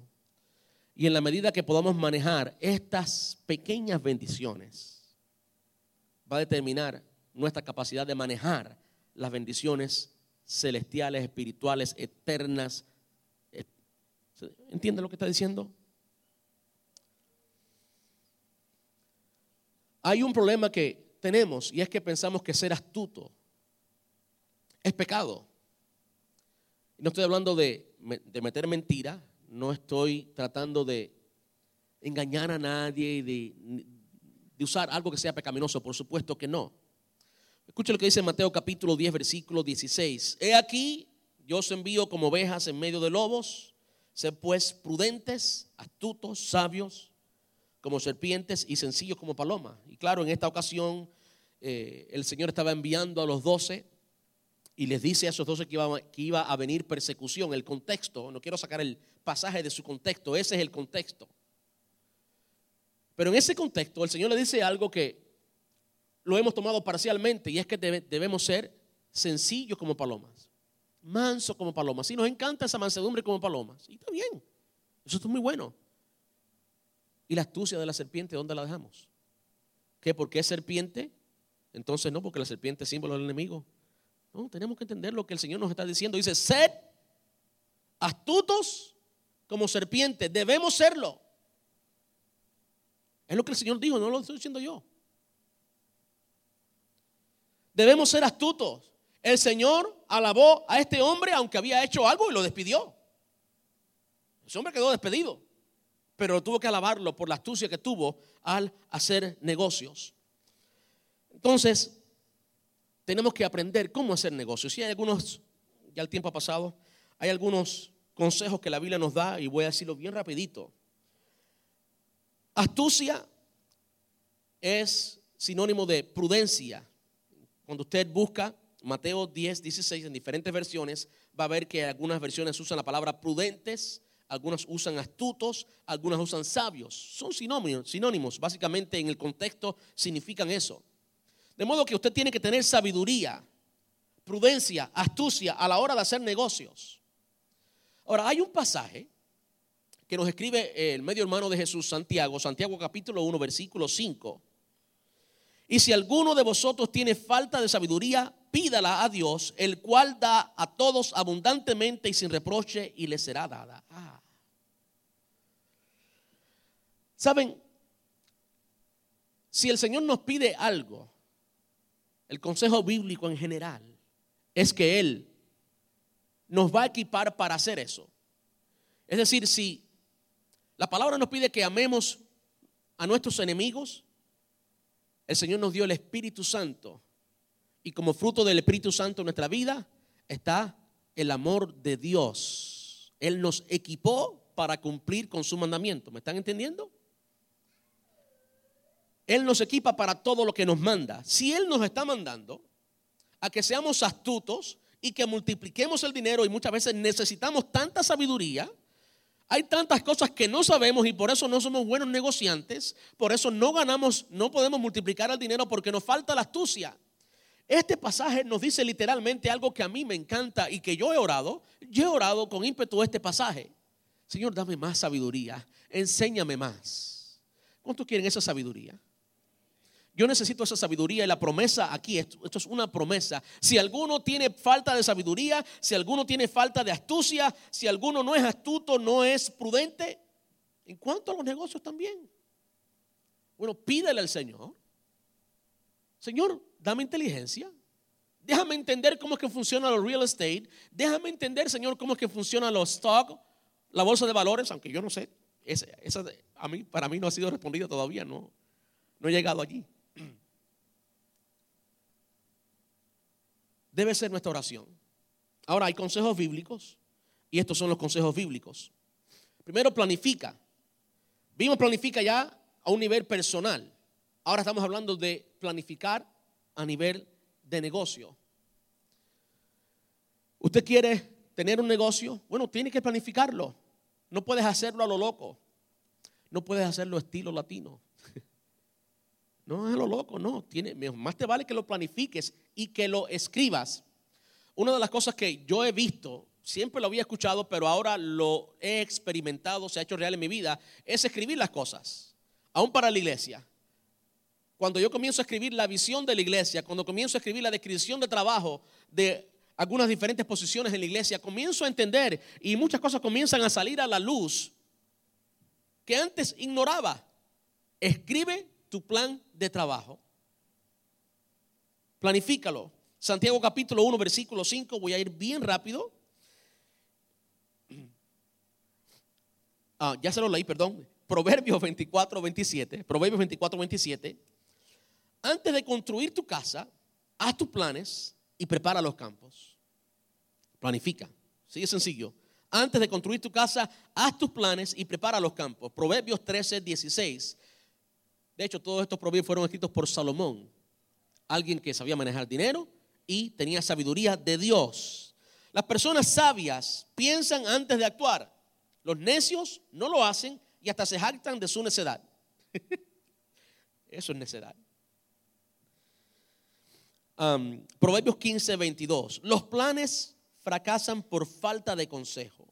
Y en la medida que podamos manejar estas pequeñas bendiciones, va a determinar nuestra capacidad de manejar las bendiciones celestiales, espirituales, eternas. ¿Entiende lo que está diciendo? Hay un problema que tenemos y es que pensamos que ser astuto es pecado. No estoy hablando de, meter mentira, no estoy tratando de engañar a nadie y de, usar algo que sea pecaminoso, por supuesto que no. Escucha lo que dice Mateo capítulo 10, versículo 16. He aquí, yo os envío como ovejas en medio de lobos, sed pues prudentes, astutos, sabios, como serpientes y sencillos como palomas. Y claro, en esta ocasión eh, el Señor estaba enviando a los doce y les dice a esos doce que iba, que iba a venir persecución. El contexto, no quiero sacar el pasaje de su contexto, ese es el contexto. Pero en ese contexto el Señor le dice algo que lo hemos tomado parcialmente y es que debemos ser sencillos como palomas, mansos como palomas. Y nos encanta esa mansedumbre como palomas. Y está bien, eso es muy bueno. ¿Y la astucia de la serpiente dónde la dejamos? ¿Qué? ¿Por qué serpiente? Entonces no, porque la serpiente es símbolo del enemigo. Tenemos que entender lo que el Señor nos está diciendo. Dice, sed astutos como serpientes. Debemos serlo. Es lo que el Señor dijo, no lo estoy diciendo yo. Debemos ser astutos. El Señor alabó a este hombre aunque había hecho algo y lo despidió. Ese hombre quedó despedido, pero tuvo que alabarlo por la astucia que tuvo al hacer negocios. Entonces, tenemos que aprender cómo hacer negocios. Si hay algunos, ya el tiempo ha pasado, hay algunos consejos que la Biblia nos da y voy a decirlo bien rapidito. Astucia es sinónimo de prudencia. Cuando usted busca Mateo 10, 16 en diferentes versiones, va a ver que algunas versiones usan la palabra prudentes, algunas usan astutos, algunas usan sabios. Son sinónimos, básicamente en el contexto significan eso. De modo que usted tiene que tener sabiduría, prudencia, astucia a la hora de hacer negocios. Ahora, hay un pasaje que nos escribe el medio hermano de Jesús, Santiago, Santiago capítulo 1, versículo 5. Y si alguno de vosotros tiene falta de sabiduría, pídala a Dios, el cual da a todos abundantemente y sin reproche, y le será dada. Ah. Saben, si el Señor nos pide algo, el consejo bíblico en general es que Él nos va a equipar para hacer eso. Es decir, si la palabra nos pide que amemos a nuestros enemigos, el Señor nos dio el Espíritu Santo. Y como fruto del Espíritu Santo en nuestra vida está el amor de Dios. Él nos equipó para cumplir con su mandamiento. ¿Me están entendiendo? Él nos equipa para todo lo que nos manda. Si Él nos está mandando a que seamos astutos y que multipliquemos el dinero y muchas veces necesitamos tanta sabiduría, hay tantas cosas que no sabemos y por eso no somos buenos negociantes, por eso no ganamos, no podemos multiplicar el dinero porque nos falta la astucia. Este pasaje nos dice literalmente algo que a mí me encanta y que yo he orado. Yo he orado con ímpetu este pasaje. Señor, dame más sabiduría, enséñame más. ¿Cuántos quieren esa sabiduría? Yo necesito esa sabiduría y la promesa aquí, esto, es una promesa. Si alguno tiene falta de sabiduría, si alguno tiene falta de astucia, si alguno no es astuto, no es prudente, en cuanto a los negocios también. Bueno, pídele al Señor. Señor, dame inteligencia. Déjame entender cómo es que funciona los real estate. Déjame entender, Señor, cómo es que funciona los stock, la bolsa de valores, aunque yo no sé. Esa, a mí, para mí no ha sido respondida todavía, no, no he llegado allí. Debe ser nuestra oración. Ahora hay consejos bíblicos y estos son los consejos bíblicos. Primero, planifica. Vimos planifica ya a un nivel personal. Ahora estamos hablando de planificar a nivel de negocio. ¿Usted quiere tener un negocio? Bueno, tiene que planificarlo. No puedes hacerlo a lo loco. No puedes hacerlo estilo latino. No es lo loco, no. Tiene, más te vale que lo planifiques y que lo escribas. Una de las cosas que yo he visto, siempre lo había escuchado, pero ahora lo he experimentado, se ha hecho real en mi vida, es escribir las cosas, aún para la iglesia. Cuando yo comienzo a escribir la visión de la iglesia, cuando comienzo a escribir la descripción de trabajo de algunas diferentes posiciones en la iglesia, comienzo a entender y muchas cosas comienzan a salir a la luz que antes ignoraba. Escribe tu plan de trabajo. Planifícalo. Santiago capítulo 1, versículo 5, voy a ir bien rápido. Ah, ya se lo leí, perdón. Proverbios 24, 27. Proverbios 24, 27. Antes de construir tu casa, haz tus planes y prepara los campos. Planifica. Sigue sencillo. Antes de construir tu casa, haz tus planes y prepara los campos. Proverbios 13, 16. De hecho, todos estos proverbios fueron escritos por Salomón, alguien que sabía manejar dinero y tenía sabiduría de Dios. Las personas sabias piensan antes de actuar. Los necios no lo hacen y hasta se jactan de su necedad. Eso es necedad. Proverbios 15, 22. Los planes fracasan por falta de consejo.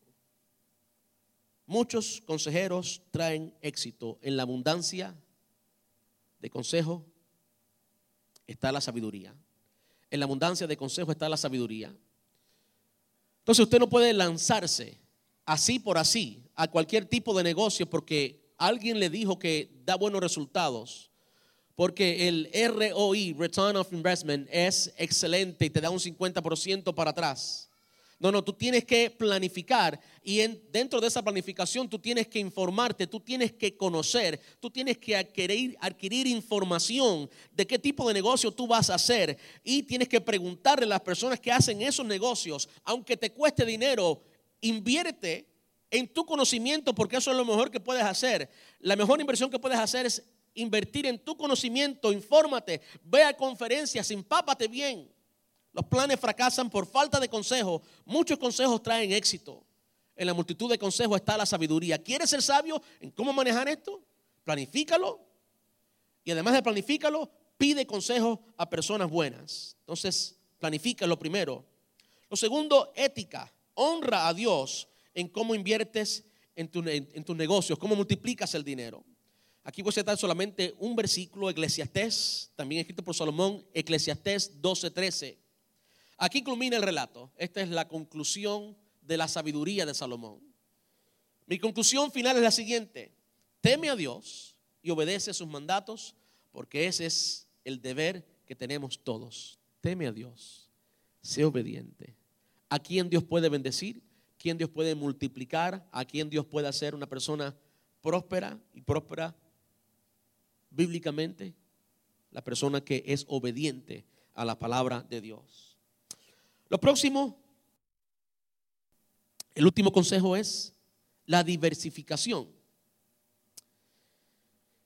Muchos consejeros traen éxito en la abundancia de consejo está la sabiduría. En la abundancia de consejo está la sabiduría. Entonces usted no puede lanzarse así por así a cualquier tipo de negocio porque alguien le dijo que da buenos resultados. Porque el ROI, Return of Investment, es excelente y te da un 50% para atrás. No, no, tú tienes que planificar y dentro de esa planificación tú tienes que informarte, tú tienes que conocer, tú tienes que adquirir, adquirir información de qué tipo de negocio tú vas a hacer y tienes que preguntarle a las personas que hacen esos negocios, aunque te cueste dinero, invierte en tu conocimiento porque eso es lo mejor que puedes hacer. La mejor inversión que puedes hacer es invertir en tu conocimiento, infórmate, ve a conferencias, empápate bien. Los planes fracasan por falta de consejo. Muchos consejos traen éxito. En la multitud de consejos está la sabiduría. ¿Quieres ser sabio en cómo manejar esto? Planifícalo. Y además de planifícalo, pide consejo a personas buenas. Entonces, planifícalo primero. Lo segundo, ética. Honra a Dios en cómo inviertes en, en tus negocios, cómo multiplicas el dinero. Aquí voy a citar solamente un versículo, Eclesiastés, también escrito por Salomón, Eclesiastés 12:13. Aquí culmina el relato. Esta es la conclusión de la sabiduría de Salomón. Mi conclusión final es la siguiente. Teme a Dios y obedece sus mandatos porque ese es el deber que tenemos todos. Teme a Dios. Sé obediente. ¿A quién Dios puede bendecir? ¿Quién Dios puede multiplicar? ¿A quién Dios puede hacer una persona próspera y próspera bíblicamente? La persona que es obediente a la palabra de Dios. Lo próximo, el último consejo es la diversificación.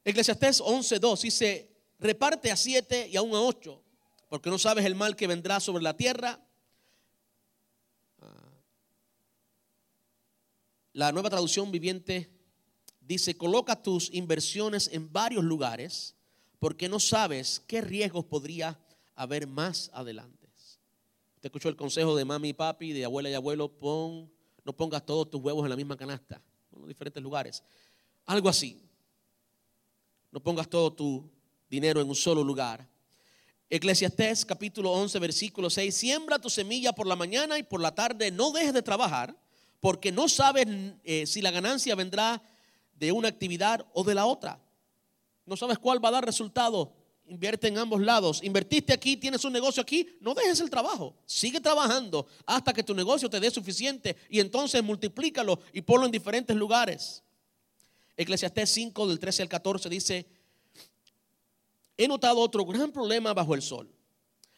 Eclesiastés 11.2 dice, reparte a siete y aún a ocho, porque no sabes el mal que vendrá sobre la tierra. Ah. La nueva traducción viviente dice, coloca tus inversiones en varios lugares, porque no sabes qué riesgos podría haber más adelante. Te escuchó el consejo de mami y papi, de abuela y abuelo, pon, no pongas todos tus huevos en la misma canasta, en diferentes lugares. Algo así. No pongas todo tu dinero en un solo lugar. Eclesiastés capítulo 11, versículo 6, siembra tu semilla por la mañana y por la tarde, no dejes de trabajar, porque no sabes eh, si la ganancia vendrá de una actividad o de la otra. No sabes cuál va a dar resultado Invierte en ambos lados. Invertiste aquí, tienes un negocio aquí, no dejes el trabajo. Sigue trabajando hasta que tu negocio te dé suficiente y entonces multiplícalo y ponlo en diferentes lugares. Eclesiastés 5 del 13 al 14 dice, he notado otro gran problema bajo el sol.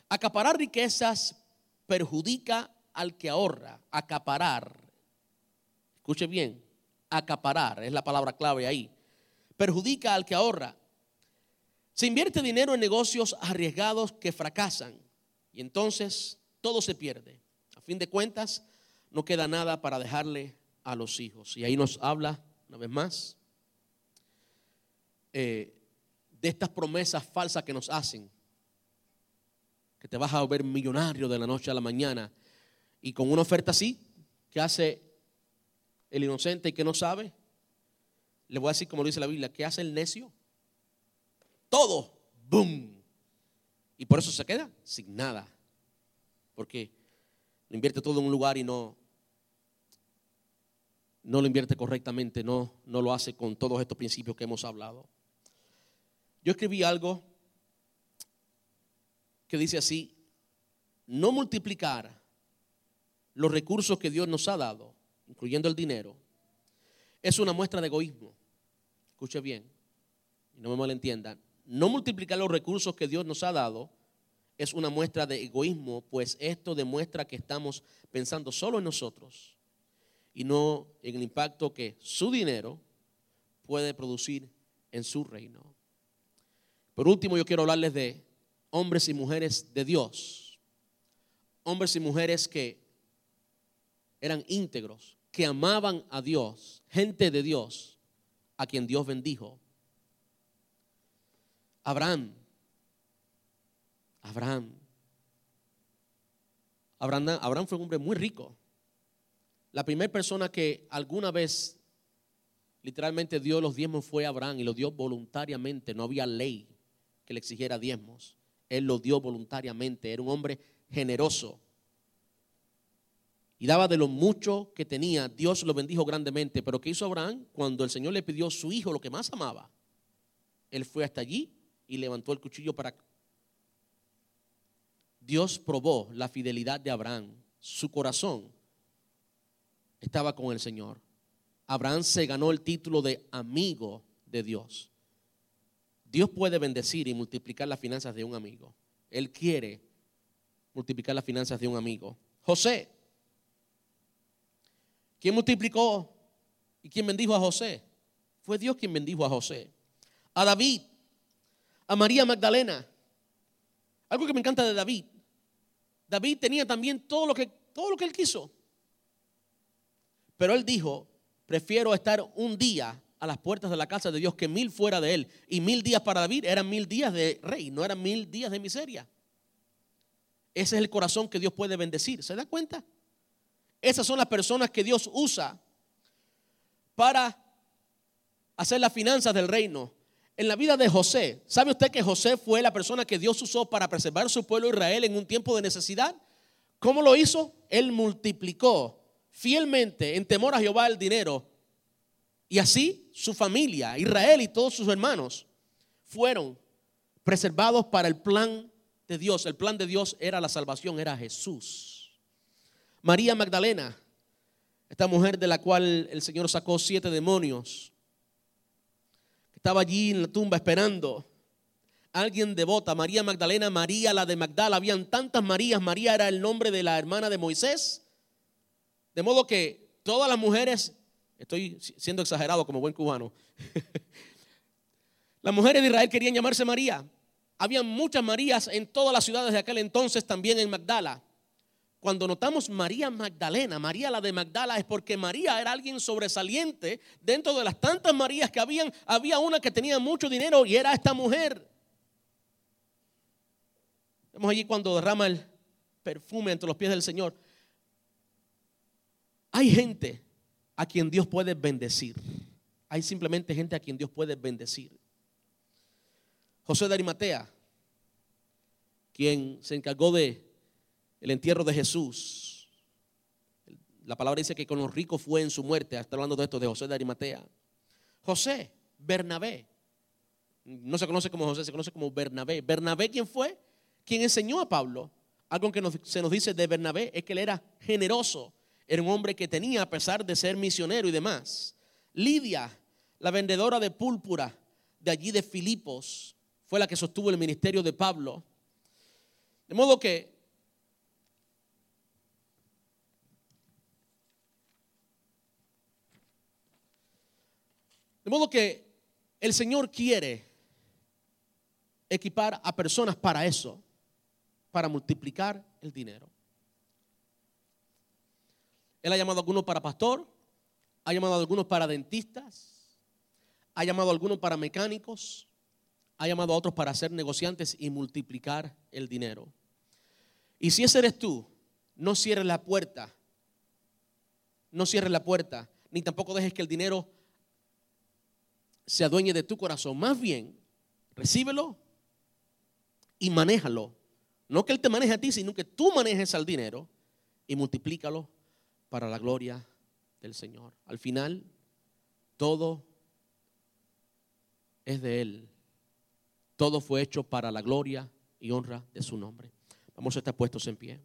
Acaparar riquezas perjudica al que ahorra. Acaparar. Escuche bien, acaparar es la palabra clave ahí. Perjudica al que ahorra se invierte dinero en negocios arriesgados que fracasan y entonces todo se pierde. A fin de cuentas, no queda nada para dejarle a los hijos. Y ahí nos habla, una vez más, eh, de estas promesas falsas que nos hacen. Que te vas a ver millonario de la noche a la mañana. Y con una oferta así, que hace el inocente y que no sabe? Le voy a decir como dice la Biblia, ¿qué hace el necio? Todo, ¡boom! Y por eso se queda sin nada. Porque lo invierte todo en un lugar y no, no lo invierte correctamente, no, no lo hace con todos estos principios que hemos hablado. Yo escribí algo que dice así, no multiplicar los recursos que Dios nos ha dado, incluyendo el dinero, es una muestra de egoísmo. Escuche bien, y no me malentiendan no multiplicar los recursos que Dios nos ha dado es una muestra de egoísmo, pues esto demuestra que estamos pensando solo en nosotros y no en el impacto que su dinero puede producir en su reino. Por último, yo quiero hablarles de hombres y mujeres de Dios. Hombres y mujeres que eran íntegros, que amaban a Dios, gente de Dios, a quien Dios bendijo Abraham. Abraham. Abraham, fue un hombre muy rico. La primera persona que alguna vez literalmente dio los diezmos fue Abraham y lo dio voluntariamente. No había ley que le exigiera diezmos. Él lo dio voluntariamente. Era un hombre generoso. Y daba de lo mucho que tenía. Dios lo bendijo grandemente. Pero ¿qué hizo Abraham? Cuando el Señor le pidió su hijo, lo que más amaba, él fue hasta allí y levantó el cuchillo para... Dios probó la fidelidad de Abraham, su corazón, estaba con el Señor. Abraham se ganó el título de amigo de Dios. Dios puede bendecir y multiplicar las finanzas de un amigo. Él quiere multiplicar las finanzas de un amigo. José. ¿Quién multiplicó y quién bendijo a José? Fue Dios quien bendijo a José. A David, a María Magdalena. Algo que me encanta de David. David tenía también todo lo que, todo lo que él quiso. Pero él dijo, prefiero estar un día a las puertas de la casa de Dios que mil fuera de él. Y mil días para David eran mil días de rey, no eran mil días de miseria. Ese es el corazón que Dios puede bendecir. ¿Se da cuenta? Esas son las personas que Dios usa para hacer las finanzas del reino. En la vida de José, ¿sabe usted que José fue la persona que Dios usó para preservar su pueblo Israel en un tiempo de necesidad? ¿Cómo lo hizo? Él multiplicó fielmente en temor a Jehová el dinero. Y así su familia, Israel y todos sus hermanos fueron preservados para el plan de Dios. El plan de Dios era la salvación, era Jesús. María Magdalena, esta mujer de la cual el Señor sacó siete demonios, estaba allí en la tumba esperando. Alguien devota, María Magdalena, María la de Magdala, habían tantas Marías, María era el nombre de la hermana de Moisés. De modo que todas las mujeres, estoy siendo exagerado como buen cubano, las mujeres de Israel querían llamarse María. Había muchas Marías en todas las ciudades de aquel entonces, también en Magdala. Cuando notamos María Magdalena, María la de Magdala, es porque María era alguien sobresaliente. Dentro de las tantas Marías que habían, había una que tenía mucho dinero y era esta mujer. Vemos allí cuando derrama el perfume entre los pies del Señor. Hay gente a quien Dios puede bendecir. Hay simplemente gente a quien Dios puede bendecir. José de Arimatea, quien se encargó de el entierro de Jesús. La palabra dice que con los ricos fue en su muerte. Está hablando de esto de José de Arimatea. José, Bernabé. No se conoce como José, se conoce como Bernabé. Bernabé, ¿quién fue? Quien enseñó a Pablo. Algo que se nos dice de Bernabé es que él era generoso. Era un hombre que tenía, a pesar de ser misionero y demás. Lidia, la vendedora de púrpura de allí de Filipos, fue la que sostuvo el ministerio de Pablo. De modo que De modo que el Señor quiere equipar a personas para eso, para multiplicar el dinero. Él ha llamado a algunos para pastor, ha llamado a algunos para dentistas, ha llamado a algunos para mecánicos, ha llamado a otros para ser negociantes y multiplicar el dinero. Y si ese eres tú, no cierres la puerta, no cierres la puerta, ni tampoco dejes que el dinero se adueñe de tu corazón. Más bien, recíbelo y manéjalo. No que Él te maneje a ti, sino que tú manejes al dinero y multiplícalo para la gloria del Señor. Al final, todo es de Él. Todo fue hecho para la gloria y honra de su nombre. Vamos a estar puestos en pie.